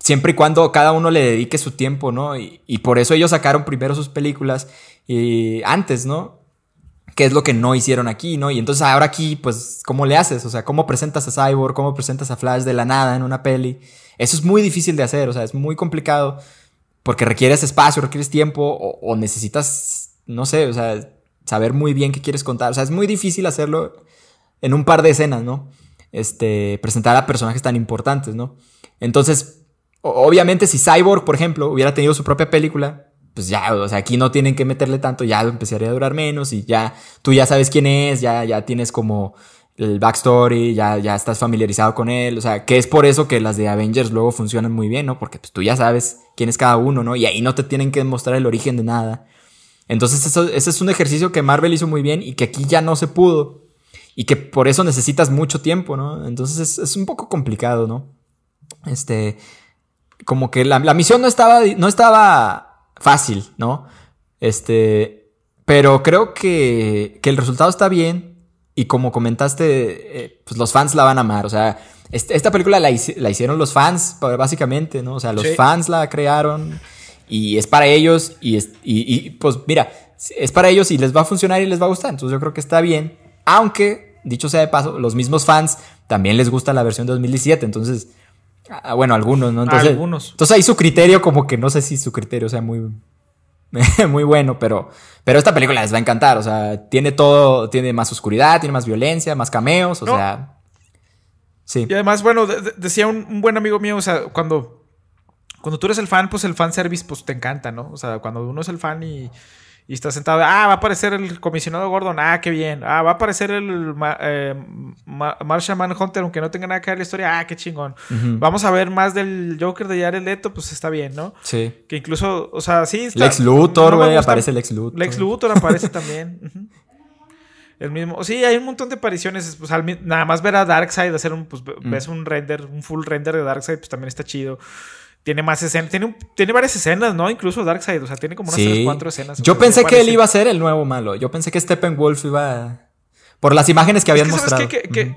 siempre y cuando cada uno le dedique su tiempo, ¿no? Y, y por eso ellos sacaron primero sus películas y antes, ¿no? Qué es lo que no hicieron aquí, ¿no? Y entonces ahora aquí, pues, ¿cómo le haces? O sea, ¿cómo presentas a Cyborg? ¿Cómo presentas a Flash de la nada en una peli? Eso es muy difícil de hacer, o sea, es muy complicado porque requieres espacio, requieres tiempo o, necesitas, no sé, o sea, saber muy bien qué quieres contar. O sea, es muy difícil hacerlo en un par de escenas, ¿no? Este, presentar a personajes tan importantes, ¿no? Entonces, obviamente si Cyborg, por ejemplo, hubiera tenido su propia película, pues ya, o sea, aquí no tienen que meterle tanto, ya empezaría a durar menos y ya, tú ya sabes quién es, ya, ya tienes como el backstory, ya, ya estás familiarizado con él, o sea, que es por eso que las de Avengers luego funcionan muy bien, ¿no? Porque pues tú ya sabes quién es cada uno, ¿no? Y ahí no te tienen que mostrar el origen de nada. Entonces eso, ese es un ejercicio que Marvel hizo muy bien y que aquí ya no se pudo. Y que por eso necesitas mucho tiempo, ¿no? Entonces es, es un poco complicado, ¿no? Este, como que la, la misión no estaba, no estaba fácil, ¿no? Este, pero creo que, que el resultado está bien y como comentaste, eh, pues los fans la van a amar, o sea, esta película la, hicieron los fans, básicamente, ¿no? O sea, los fans la crearon y es para ellos y, y, pues mira, es para ellos y les va a funcionar y les va a gustar, entonces yo creo que está bien, aunque, dicho sea de paso, los mismos fans también les gusta la versión 2017, entonces Ah, bueno, algunos, ¿no? Entonces, algunos. Entonces ahí su criterio, como que no sé si su criterio sea muy, muy bueno, pero, pero esta película les va a encantar. O sea, tiene todo, tiene más oscuridad, tiene más violencia, más cameos, o sea. Sí. Y además, bueno, decía un, buen amigo mío, o sea, cuando, cuando tú eres el fan, pues el fan service, pues te encanta, ¿no? O sea, cuando uno es el fan y y está sentado, ah, va a aparecer el comisionado Gordon, ah, qué bien, ah, va a aparecer el eh, Marshall Manhunter, aunque no tenga nada que ver la historia, ah, qué chingón. Vamos a ver más del Joker de Jared Leto, pues está bien, ¿no? Sí. Que incluso, o sea, sí. Está, Lex Luthor, güey, aparece Lex Luthor. Lex Luthor aparece también. El mismo. Sí, hay un montón de apariciones. Pues, nada más ver a Darkseid, hacer un, pues, ves un render, un full render de Darkseid, pues también está chido tiene más escenas, tiene, tiene varias escenas, ¿no? Incluso Darkseid, o sea, tiene como unas tres, cuatro escenas. Yo pensé que él iba a ser el nuevo malo. Yo pensé que Steppenwolf iba a... Por las imágenes que habían mostrado. Que, que,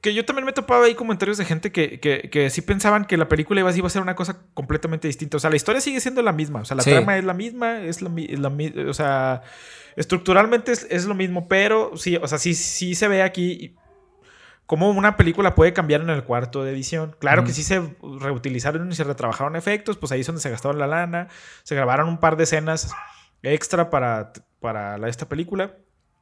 que, yo también me topaba ahí comentarios de gente que, que, sí pensaban que la película iba, a ser una cosa completamente distinta. O sea, la historia sigue siendo la misma. O sea, la trama es la misma, es la, o sea, estructuralmente es, es, lo mismo, pero sí, o sea, sí, sí se ve aquí cómo una película puede cambiar en el cuarto de edición. Claro que sí se reutilizaron y se retrabajaron efectos, pues ahí es donde se gastaron la lana. Se grabaron un par de escenas extra para, para esta película.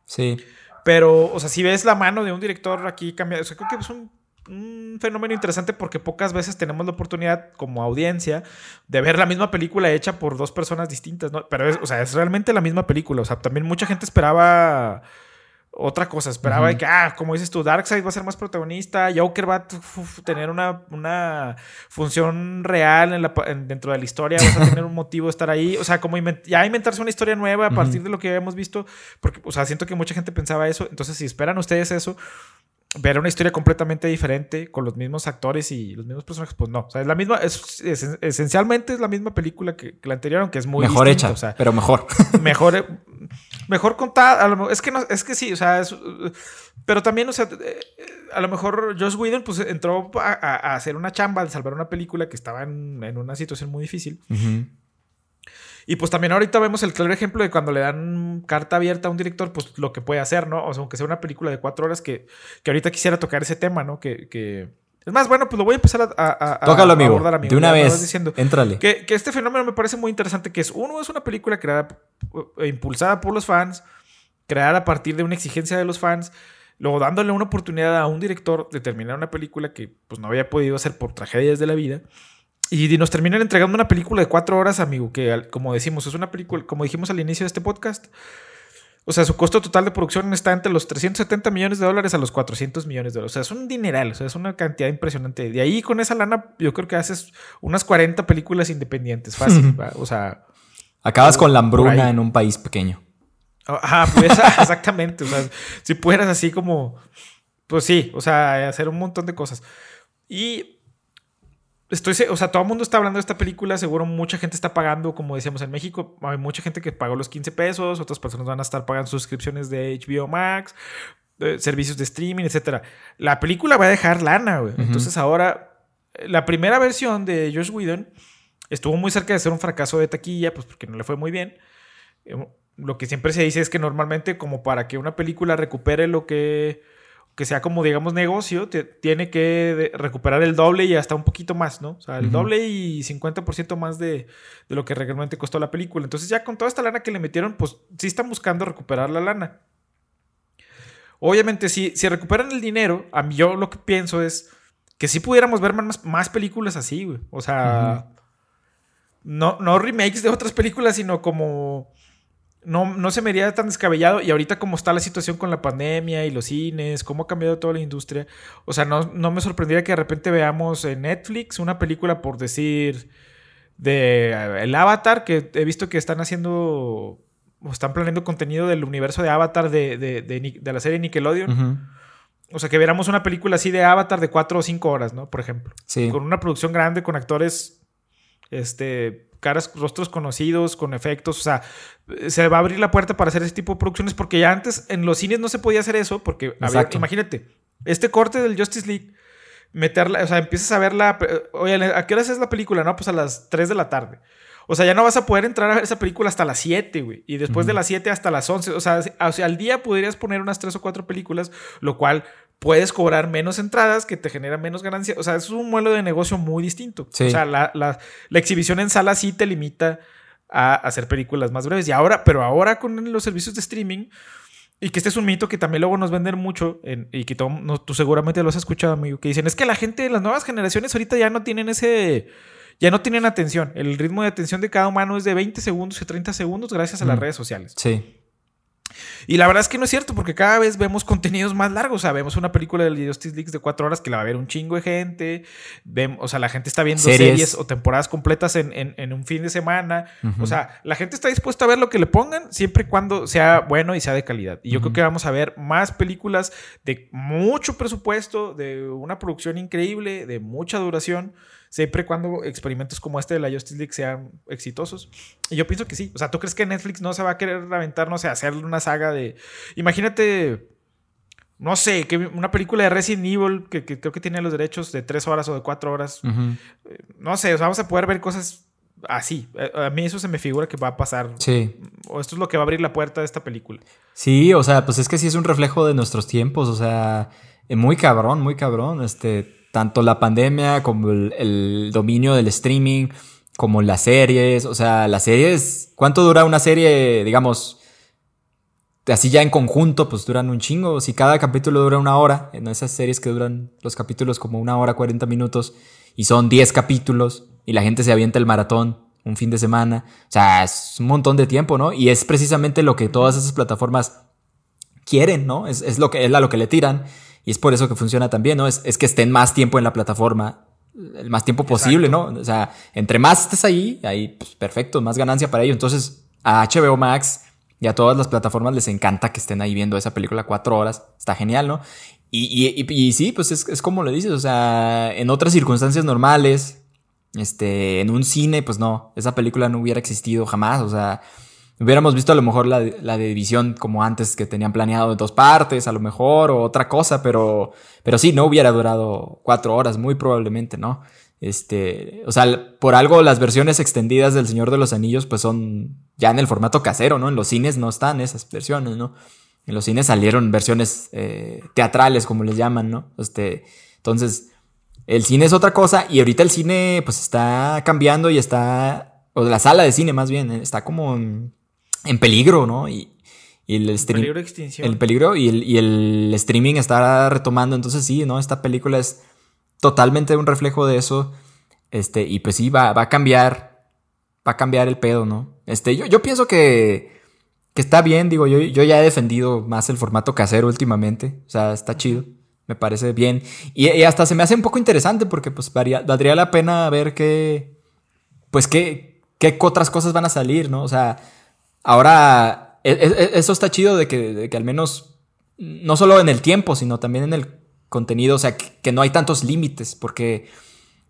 Sí. Pero, o sea, si ves la mano de un director aquí cambia, o sea, creo que es un, un fenómeno interesante porque pocas veces tenemos la oportunidad como audiencia de ver la misma película hecha por dos personas distintas, ¿no? Pero es, o sea, es realmente la misma película, o sea, también mucha gente esperaba otra cosa. Esperaba que, ah, como dices tú, Darkseid va a ser más protagonista, Joker va a tener una, una, función real en la, dentro de la historia, vas a tener un motivo de estar ahí. O sea, como ya inventarse una historia nueva a partir de lo que habíamos visto, porque, o sea, siento que mucha gente pensaba eso. Entonces, si esperan ustedes eso, ver una historia completamente diferente con los mismos actores y los mismos personajes, pues no. O sea, es la misma, es, esencialmente es la misma película que, la anterior, aunque es muy mejor hecha, pero mejor. Mejor, mejor contada. es que no, es que sí, o sea, pero también, o sea, eh, a lo mejor Josh Whedon pues entró a, hacer una chamba de salvar una película que estaba en, una situación muy difícil. Y pues también ahorita vemos el claro ejemplo de cuando le dan carta abierta a un director, pues lo que puede hacer, ¿no? O sea, aunque sea una película de cuatro horas, que, que ahorita quisiera tocar ese tema, ¿no? Que, que... Es más, bueno, pues lo voy a empezar a, a, Tócalo, amigo. abordar, amigo. De una vez. Diciendo Éntrale. Que, que, este fenómeno me parece muy interesante, que es, uno, es una película creada, e impulsada por los fans, creada a partir de una exigencia de los fans, luego dándole una oportunidad a un director de terminar una película que pues no había podido hacer por tragedias de la vida. Y nos terminan entregando una película de cuatro horas, amigo, que como decimos, es una película, como dijimos al inicio de este podcast, o sea, su costo total de producción está entre los 370 millones de dólares a los 400 millones de dólares. O sea, es un dineral, o sea, es una cantidad impresionante. De ahí con esa lana, yo creo que haces unas 40 películas independientes, fácil, o sea... Acabas con la hambruna en un país pequeño. Ajá, pues exactamente. O sea, si pudieras así como... Pues sí, o sea, hacer un montón de cosas. Y Estoy, o sea, todo el mundo está hablando de esta película, seguro mucha gente está pagando, como decíamos en México, hay mucha gente que pagó los 15 pesos, otras personas van a estar pagando suscripciones de HBO Max, servicios de streaming, etc. La película va a dejar lana, güey. Entonces ahora, la primera versión de Josh Whedon estuvo muy cerca de ser un fracaso de taquilla, pues porque no le fue muy bien. Eh, lo que siempre se dice es que normalmente como para que una película recupere lo que que sea como, digamos, negocio, tiene que recuperar el doble y hasta un poquito más, ¿no? O sea, el doble y 50% más de, lo que realmente costó la película. Entonces ya con toda esta lana que le metieron, pues sí están buscando recuperar la lana. Obviamente, si, si recuperan el dinero, a mí yo lo que pienso es que sí pudiéramos ver más, más películas así, güey. O sea, no, no remakes de otras películas, sino como no, no se me haría tan descabellado. Y ahorita como está la situación con la pandemia y los cines, cómo ha cambiado toda la industria. O sea, no, no me sorprendería que de repente veamos en Netflix una película, por decir, de eh, El Avatar, que he visto que están haciendo, o están planeando contenido del universo de Avatar de, de, de, la serie Nickelodeon. O sea, que viéramos una película así de Avatar de cuatro o cinco horas, ¿no? Por ejemplo. Sí. Con una producción grande, con actores este, caras, rostros conocidos, con efectos, o sea, se va a abrir la puerta para hacer ese tipo de producciones porque ya antes en los cines no se podía hacer eso porque, imagínate, este corte del Justice League, meterla, o sea, empiezas a verla, oye, ¿a qué hora es la película? No, pues a las 3 de la tarde. O sea, ya no vas a poder entrar a ver esa película hasta las 7, güey. Y después de las 7 hasta las 11. O sea, o sea, al día podrías poner unas 3 o 4 películas, lo cual puedes cobrar menos entradas que te genera menos ganancia. O sea, es un modelo de negocio muy distinto. O sea, la, la, la, exhibición en sala sí te limita a hacer películas más breves. Y ahora, pero ahora con los servicios de streaming, y que este es un mito que también luego nos venden mucho, y que tú, tú seguramente lo has escuchado, amigo, que dicen, es que la gente, las nuevas generaciones ahorita ya no tienen ese... Ya no tienen atención. El ritmo de atención de cada humano es de 20 segundos y 30 segundos gracias a las redes sociales. Sí. Y la verdad es que no es cierto, porque cada vez vemos contenidos más largos. O sea, vemos una película de Justice League de cuatro horas que la va a ver un chingo de gente. Vemos, o sea, la gente está viendo series, o temporadas completas en, un fin de semana. O sea, la gente está dispuesta a ver lo que le pongan siempre y cuando sea bueno y sea de calidad. Y yo creo que vamos a ver más películas de mucho presupuesto, de una producción increíble, de mucha duración siempre y cuando experimentos como este de la Justice League sean exitosos. Y yo pienso que sí. O sea, ¿tú crees que Netflix no se va a querer aventar, no sé, hacerle una saga de... Imagínate, no sé, que una película de Resident Evil que, creo que tiene los derechos de tres horas o de cuatro horas. No sé, o sea, vamos a poder ver cosas así. Eh, a mí eso se me figura que va a pasar. Sí. O esto es lo que va a abrir la puerta de esta película. Sí, o sea, pues es que sí es un reflejo de nuestros tiempos. O sea, eh, muy cabrón, muy cabrón. Este tanto la pandemia como el, dominio del streaming, como las series. O sea, las series, ¿cuánto dura una serie, digamos, así ya en conjunto, pues duran un chingo. Si cada capítulo dura una hora, en esas series que duran los capítulos como una hora, 40 minutos, y son 10 capítulos, y la gente se avienta el maratón un fin de semana. O sea, es un montón de tiempo, ¿no? Y es precisamente lo que todas esas plataformas quieren, ¿no? Es, lo que, es a lo que le tiran. Y es por eso que funciona también, ¿no? Es, es que estén más tiempo en la plataforma, el más tiempo posible, ¿no? O sea, entre más estés ahí, ahí, pues, perfecto, más ganancia para ellos. Entonces, a HBO Max y a todas las plataformas les encanta que estén ahí viendo esa película cuatro horas. Está genial, ¿no? Y, y, y, sí, pues es, es, como lo dices, o sea, en otras circunstancias normales, este, en un cine, pues no, esa película no hubiera existido jamás, o sea, hubiéramos visto a lo mejor la, la división como antes que tenían planeado en dos partes, a lo mejor, o otra cosa, pero, pero sí, no hubiera durado cuatro horas, muy probablemente, ¿no? Este, o sea, por algo las versiones extendidas del Señor de los Anillos pues son ya en el formato casero, ¿no? En los cines no están esas versiones, ¿no? En los cines salieron versiones eh, teatrales, como les llaman, ¿no? Este, entonces, el cine es otra cosa y ahorita el cine pues está cambiando y está, o la sala de cine más bien, está como en, peligro, ¿no? Y, el stream, peligro de extinción. El peligro y el, y el streaming está retomando, entonces sí, ¿no? Esta película es totalmente un reflejo de eso. Este, y pues sí, va, va a cambiar. Va a cambiar el pedo, ¿no? Este, yo, yo pienso que, que está bien, digo, yo, yo ya he defendido más el formato casero últimamente. O sea, está chido. Me parece bien. Y, hasta se me hace un poco interesante porque pues valdría la pena ver qué. Pues qué, qué otras cosas van a salir, ¿no? O sea, ahora. E, e, e, eso está chido de que, de que al menos. No solo en el tiempo, sino también en el contenido, o sea, que, no hay tantos límites, porque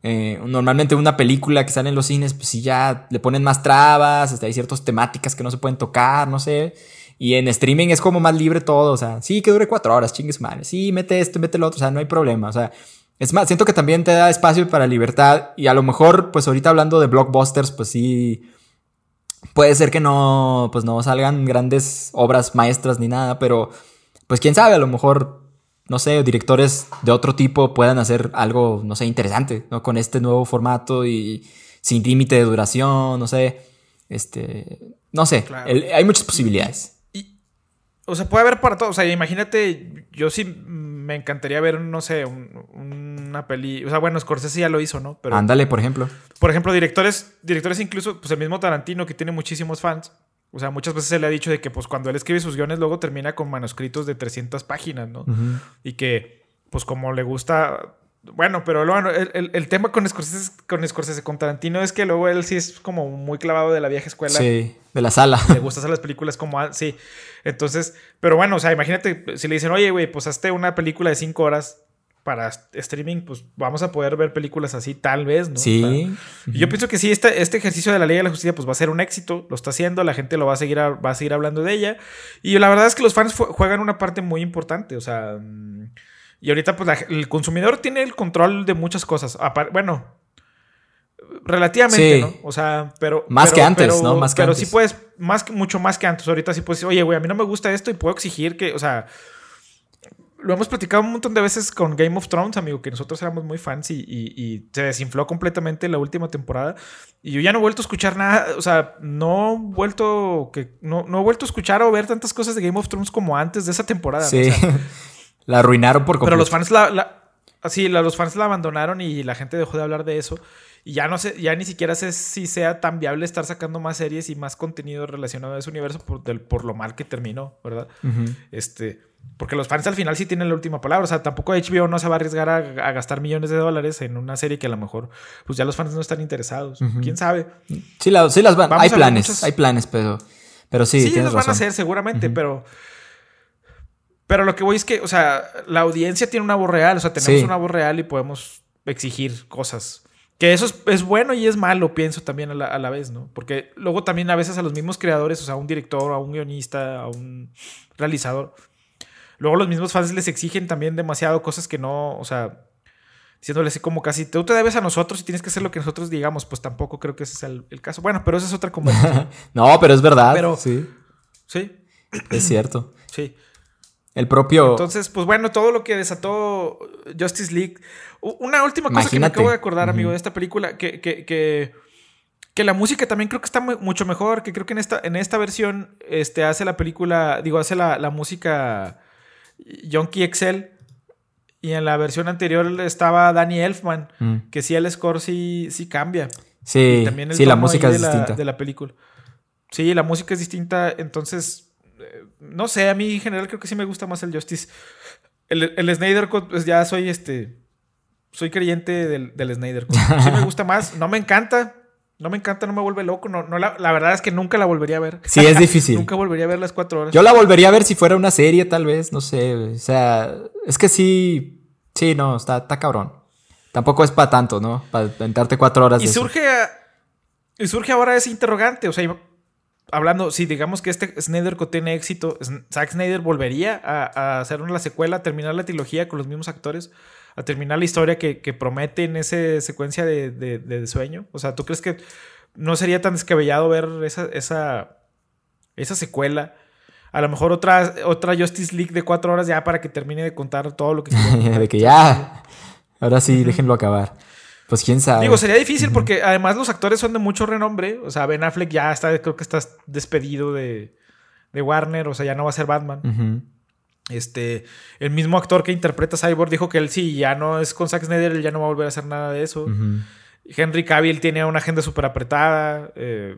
eh, normalmente una película que sale en los cines, pues sí ya le ponen más trabas, hasta hay ciertas temáticas que no se pueden tocar, no sé. Y en streaming es como más libre todo, o sea, sí, que dure cuatro horas, chingues madre, sí, mete esto, mete lo otro, o sea, no hay problema, o sea, es más, siento que también te da espacio para libertad y a lo mejor, pues ahorita hablando de blockbusters, pues sí, puede ser que no, pues no salgan grandes obras maestras ni nada, pero pues quién sabe, a lo mejor no sé, directores de otro tipo puedan hacer algo, no sé, interesante, ¿no? Con este nuevo formato y sin límite de duración, no sé. Este, no sé, hay muchas posibilidades. Y, o sea, puede haber para todo. O sea, imagínate, yo sí me encantaría ver, no sé, una peli. O sea, bueno, Scorsese ya lo hizo, ¿no? Pero, Ándale, por ejemplo. Por ejemplo, directores, directores incluso, pues el mismo Tarantino, que tiene muchísimos fans. O sea, muchas veces se le ha dicho de que, pues, cuando él escribe sus guiones, luego termina con manuscritos de 300 páginas, ¿no? Y que, pues, como le gusta. Bueno, pero bueno, el, el, tema con Scorsese, con Scorsese, con Tarantino, es que luego él sí es como muy clavado de la vieja escuela. Sí, de la sala. Le gusta hacer las películas como. Sí. Entonces, pero bueno, o sea, imagínate si le dicen, oye, güey, pues hazte una película de 5 horas para streaming, pues vamos a poder ver películas así, tal vez, ¿no? Sí. Yo pienso que sí, este, este ejercicio de la ley de la justicia, pues va a ser un éxito, lo está haciendo, la gente lo va a seguir, va a seguir hablando de ella. Y la verdad es que los fans juegan una parte muy importante, o sea. Y ahorita, pues el consumidor tiene el control de muchas cosas. Bueno, relativamente, ¿no? O sea, pero. Más que antes, ¿no? Más que pero sí puedes, más, mucho más que antes. Ahorita sí puedes decir, oye, güey, a mí no me gusta esto y puedo exigir que, o sea lo hemos platicado un montón de veces con Game of Thrones, amigo, que nosotros éramos muy fans y, se desinfló completamente la última temporada. Y yo ya no he vuelto a escuchar nada, o sea, no he vuelto, que, no, no he vuelto a escuchar o ver tantas cosas de Game of Thrones como antes de esa temporada. Sí, la arruinaron por completo. Pero los fans la, así, los fans la abandonaron y la gente dejó de hablar de eso. Y ya no sé, ya ni siquiera sé si sea tan viable estar sacando más series y más contenido relacionado a ese universo por, por lo mal que terminó, ¿verdad? Este. Porque los fans al final sí tienen la última palabra. O sea, tampoco HBO no se va a arriesgar a, gastar millones de dólares en una serie que a lo mejor, pues ya los fans no están interesados. ¿Quién sabe? Sí, las van. hay planes, hay planes, pero, pero sí. Sí, los van a hacer seguramente, pero. Pero lo que voy es que, o sea, la audiencia tiene una voz real. O sea, tenemos una voz real y podemos exigir cosas. Que eso es, bueno y es malo, pienso también a la, a la, vez, ¿no? Porque luego también a veces a los mismos creadores, o sea, a un director, a un guionista, a un realizador, Luego los mismos fans les exigen también demasiado cosas que no, o sea, diciéndole así como casi, tú te debes a nosotros y tienes que hacer lo que nosotros digamos, pues tampoco creo que ese sea el, caso. Bueno, pero esa es otra conversación. no, pero es verdad. Pero, sí. Sí. Es cierto. sí. El propio. Entonces, pues bueno, todo lo que desató Justice League. Una última cosa que me acabo de acordar, amigo, de esta película, que, que, que Que la música también creo que está mucho mejor, que creo que en esta, en esta versión este, hace la película, digo, hace la, la música Yonky Excel. Y en la versión anterior estaba Danny Elfman, mm. que sí el score sí, sí cambia. Sí, también sí la música es distinta. De la película. Sí, la música es distinta, entonces, eh, no sé, a mí en general creo que sí me gusta más el Justice. El, el Snyder Cut, pues ya soy este, soy creyente del, del Snyder Cut. Sí me gusta más, no me encanta, no me encanta, no me vuelve loco. No, no la, verdad es que nunca la volvería a ver. Sí, es difícil. nunca volvería a ver las cuatro horas. Yo la volvería a ver si fuera una serie, tal vez, no sé. O sea, es que sí. Sí, no, está, está cabrón. Tampoco es para tanto, ¿no? Para entrarte cuatro horas. Y surge. y surge ahora ese interrogante. O sea, hablando, si digamos que este Snyder tiene éxito, Zack Snyder volvería a, a hacer una secuela, terminar la trilogía con los mismos actores a terminar la historia que, promete en esa secuencia de, sueño? O sea, ¿tú crees que no sería tan descabellado ver esa, esa, esa secuela? A lo mejor otra, otra Justice League de cuatro horas ya para que termine de contar todo lo que... de que ya, ahora sí, déjenlo acabar. Pues quién sabe. Digo, sería difícil porque además los actores son de mucho renombre. O sea, Ben Affleck ya está, creo que está despedido de, Warner, o sea, ya no va a ser Batman. Este, el mismo actor que interpreta Cyborg dijo que él sí, ya no es con Zack Snyder, él ya no va a volver a hacer nada de eso. Henry Cavill tiene una agenda súper apretada. Eh,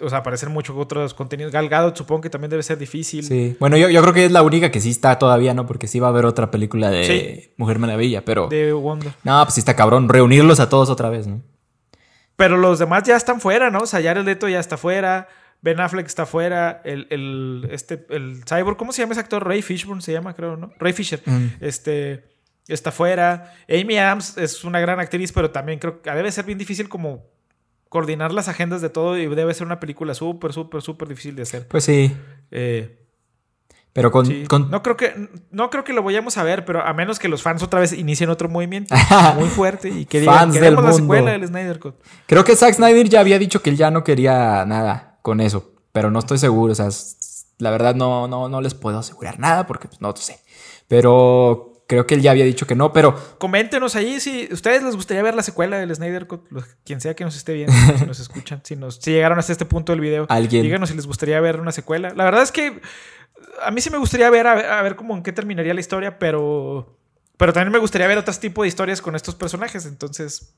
o sea, aparecer mucho otros contenidos. Galgado supongo que también debe ser difícil. Sí. Bueno, yo, creo que es la única que sí está todavía, ¿no? Porque sí va a haber otra película de Mujer Maravilla, pero... De Wonder. No, pues sí está cabrón. Reunirlos a todos otra vez, ¿no? Pero los demás ya están fuera, ¿no? O sea, Jared Leto ya está fuera. Ben Affleck está fuera. El, el, este, el cyborg, ¿cómo se llama ese actor? Ray Fishburne se llama, creo, ¿no? Ray Fisher. Mm. Este está fuera. Amy Adams es una gran actriz, pero también creo que debe ser bien difícil como coordinar las agendas de todo y debe ser una película súper, súper, súper difícil de hacer. Pues sí. Eh, pero con, No, creo que, no creo que lo vayamos a ver, pero a menos que los fans otra vez inicien otro movimiento muy fuerte y que digan, fans del mundo. la secuela del Snyder Cut. Creo que Zack Snyder ya había dicho que él ya no quería nada con eso, pero no estoy seguro, o sea, la verdad no, no, no les puedo asegurar nada porque pues, no sé. Pero creo que él ya había dicho que no, pero... Coméntenos ahí si ustedes les gustaría ver la secuela del Snyder Cut, quien sea que nos esté viendo, si nos escuchan, si, nos, si llegaron hasta este punto del video, ¿Alguien? díganos si les gustaría ver una secuela. La verdad es que a mí sí me gustaría ver, a ver, a ver cómo en qué terminaría la historia, pero... Pero también me gustaría ver otros tipos de historias con estos personajes, entonces...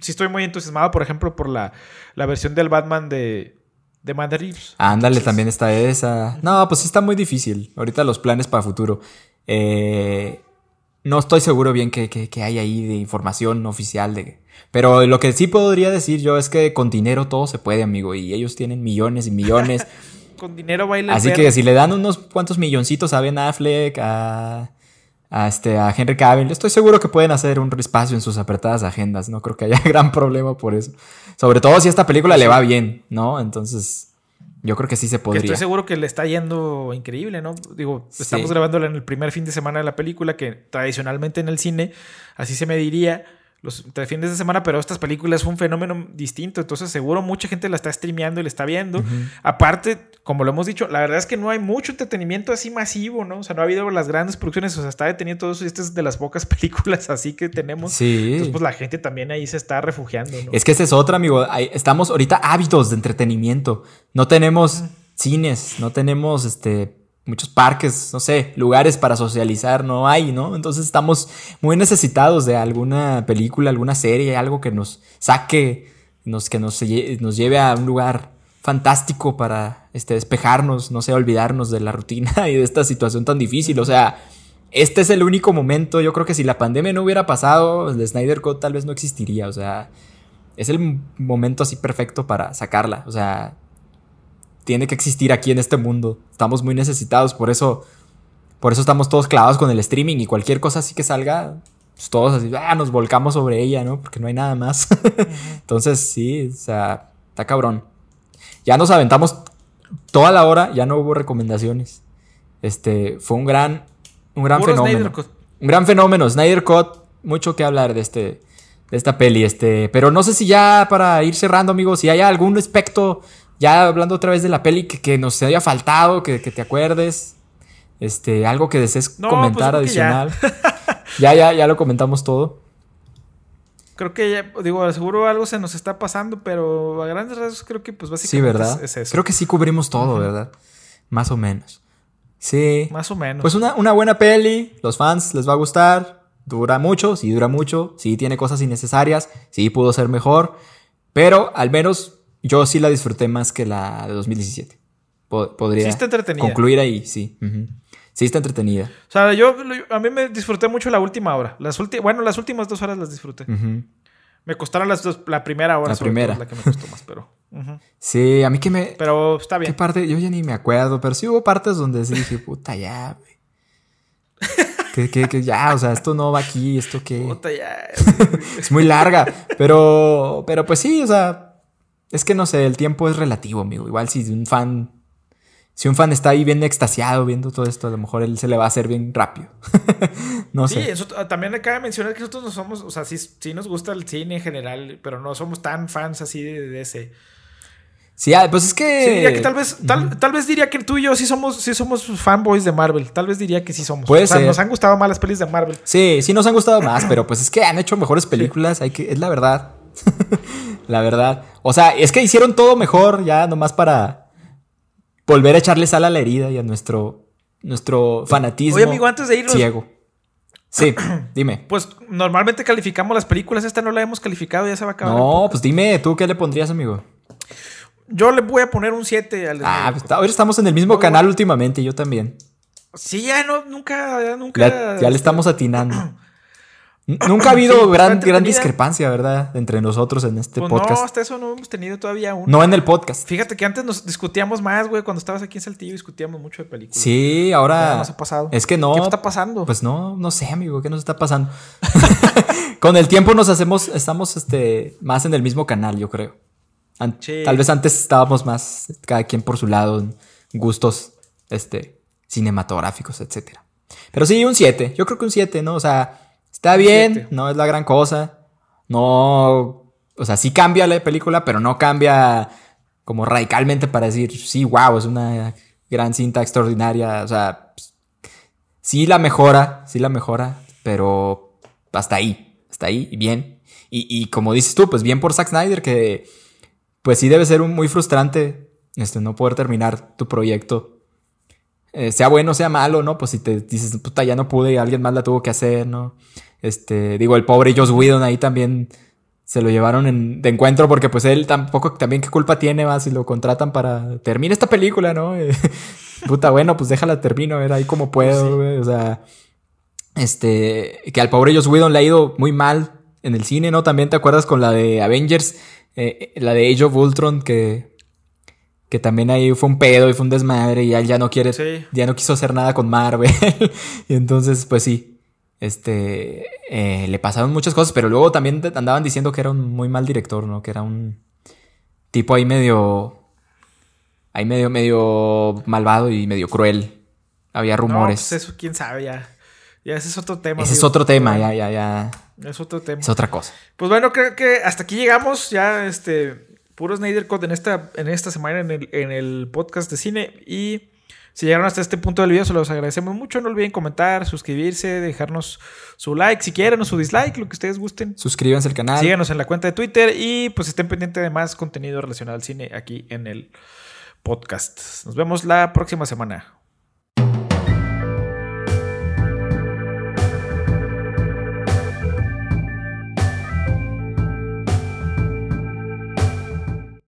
Sí estoy muy entusiasmado, por ejemplo, por la, la versión del Batman de, de Madrid. Ándale, también está esa. No, pues está muy difícil. Ahorita los planes para futuro. Eh, no estoy seguro bien qué, hay ahí de información oficial de... Pero lo que sí podría decir yo es que con dinero todo se puede, amigo. Y ellos tienen millones y millones. con dinero baila Así que si le dan unos cuantos milloncitos a Ben Affleck, a a, este, a Henry Cavill. Estoy seguro que pueden hacer un espacio en sus apretadas agendas. No creo que haya gran problema por eso. Sobre todo si esta película le va bien, ¿no? Entonces, yo creo que sí se podría. estoy seguro que le está yendo increíble, ¿no? Digo, estamos grabándola en el primer fin de semana de la película, que tradicionalmente en el cine así se mediría los fines de semana, pero estas películas fue un fenómeno distinto, entonces seguro mucha gente la está streameando y la está viendo. Aparte, como lo hemos dicho, la verdad es que no hay mucho entretenimiento así masivo, ¿no? O sea, no ha habido las grandes producciones, o sea, está deteniendo todo eso y esta es de las pocas películas así que tenemos. Sí. Entonces, pues la gente también ahí se está refugiando, ¿no? Es que esa es otra, amigo. Estamos ahorita ávidos de entretenimiento. No tenemos cines, no tenemos este muchos parques, no sé, lugares para socializar no hay, ¿no? Entonces estamos muy necesitados de alguna película, alguna serie, algo que nos saque, nos, que nos, nos lleve a un lugar fantástico para este, despejarnos, no sé, olvidarnos de la rutina y de esta situación tan difícil. O sea, este es el único momento, yo creo que si la pandemia no hubiera pasado, el Snyder Code tal vez no existiría, o sea, es el momento así perfecto para sacarla, o sea, tiene que existir aquí en este mundo. Estamos muy necesitados, por eso, por eso estamos todos clavados con el streaming y cualquier cosa así que salga, pues todos así, ah, nos volcamos sobre ella, ¿no? Porque no hay nada más. Entonces, sí, o sea, está cabrón. Ya nos aventamos toda la hora, ya no hubo recomendaciones. Este, fue un gran, un gran fenómeno. Un gran fenómeno. Snyder Cut, mucho que hablar de este, de esta peli, este, pero no sé si ya para ir cerrando, amigos, si hay algún aspecto ya hablando otra vez de la peli que, nos haya faltado, que, te acuerdes. Este, algo que desees pues comentar adicional. Ya. ya. ya, lo comentamos todo. creo que ya, digo, seguro algo se nos está pasando, pero a grandes rasgos creo que pues básicamente Sí, ¿verdad? es, es eso. Creo que sí cubrimos todo, ¿verdad? Más o menos. Sí. Más o menos. Pues una, una buena peli, los fans les va a gustar, dura mucho, sí dura mucho, sí tiene cosas innecesarias, sí pudo ser mejor, pero al menos yo sí la disfruté más que la de 2017. Po- podría Sí está entretenida. concluir ahí, sí. Sí está entretenida. O sea, yo, a mí me disfruté mucho la última hora. Las bueno, las últimas dos horas las disfruté. Me costaron las dos, la primera hora. La sobre primera. todo, la que me costó más, pero. Sí, a mí que me... Pero está ¿Qué bien. parte? Yo ya ni me acuerdo, pero sí hubo partes donde sí dije, puta, ya, güey. que, que, que ya, o sea, esto no va aquí, esto qué. Puta, ya. Es muy larga, pero, pero pues sí, o sea, es que no sé, el tiempo es relativo, amigo. Igual si un fan, si un fan está ahí bien extasiado viendo todo esto, a lo mejor él se le va a hacer bien rápido. no Sí, sé. eso t- también acaba de mencionar que nosotros no somos, o sea, sí, sí nos gusta el cine en general, pero no somos tan fans así de, de ese. Sí, ah, pues es que. Sí, diría que tal vez, tal, tal vez diría que tú y yo sí somos, sí somos fanboys de Marvel. Tal vez diría que sí somos. Puede o sea, ser. nos han gustado más las pelis de Marvel. Sí, sí nos han gustado más, pero pues es que han hecho mejores películas, hay que, es la verdad. la verdad. O sea, es que hicieron todo mejor ya nomás para volver a echarle sal a la herida y a nuestro, nuestro fanatismo Oye, amigo, antes de irnos- ciego. Sí, dime. Pues normalmente calificamos las películas, esta no la hemos calificado, ya se va a acabar. No, pues dime, ¿tú qué le pondrías, amigo? Yo le voy a poner un 7 al Ah, pues, ahora estamos en el mismo canal bueno. últimamente, yo también. Sí, ya no, nunca, ya nunca. Ya, ya le estamos atinando. Nunca ha habido Sí, está gran, gran discrepancia, ¿verdad? Entre nosotros en este Pues no, podcast. hasta eso no hemos tenido todavía aún. No en el podcast. Fíjate que antes nos discutíamos más, güey. Cuando estabas aquí en Saltillo discutíamos mucho de películas. Sí, ahora. nos ha pasado. Es que no. ¿Qué está pasando? Pues no, no sé, amigo, ¿qué nos está pasando? Con el tiempo nos hacemos, estamos este, más en el mismo canal, yo creo. An- Sí. Tal vez antes estábamos más, cada quien por su lado, en gustos este, cinematográficos, etcétera. Pero sí, un 7. Yo creo que un 7, ¿no? O sea, está bien, siete. no es la gran cosa. No. O sea, sí cambia la película, pero no cambia como radicalmente para decir, sí, wow, es una gran cinta extraordinaria. O sea, pues, sí la mejora, sí la mejora, pero hasta ahí, hasta ahí, y bien. Y, y como dices tú, pues bien por Zack Snyder, que pues sí debe ser un- muy frustrante este, no poder terminar tu proyecto. Eh, sea bueno, sea malo, ¿no? Pues si te dices, puta, ya no pude y alguien más la tuvo que hacer, ¿no? Este, digo, el pobre Joss Whedon ahí también se lo llevaron en- de encuentro porque pues él tampoco, también qué culpa tiene más si lo contratan para termina esta película, ¿no? Eh, puta, bueno, pues déjala termino, a ver ahí como puedo, güey, o sea, este, que al pobre Joss Whedon le ha ido muy mal en el cine, ¿no? También te acuerdas con la de Avengers, eh, la de Age of Ultron, que, que también ahí fue un pedo y fue un desmadre y él ya no quiere, Sí. ya no quiso hacer nada con Marvel. y entonces, pues sí, este, eh, le pasaron muchas cosas, pero luego también andaban diciendo que era un muy mal director, ¿no? Que era un tipo ahí medio, ahí medio, medio malvado y medio cruel. Había No, rumores. pues eso, quién sabe, ya. Ya ese es otro tema. Ese es otro tema, ya, ya, ya. Es otro tema. Es otra cosa. Pues bueno, creo que hasta aquí llegamos. Ya, este, puro Snyder Cut en esta, en esta semana en el, en el podcast de cine. Y si llegaron hasta este punto del video, se los agradecemos mucho. No olviden comentar, suscribirse, dejarnos su like si quieren o su dislike, lo que ustedes gusten. Suscríbanse al canal. Síganos en la cuenta de Twitter y pues estén pendientes de más contenido relacionado al cine aquí en el podcast. Nos vemos la próxima semana.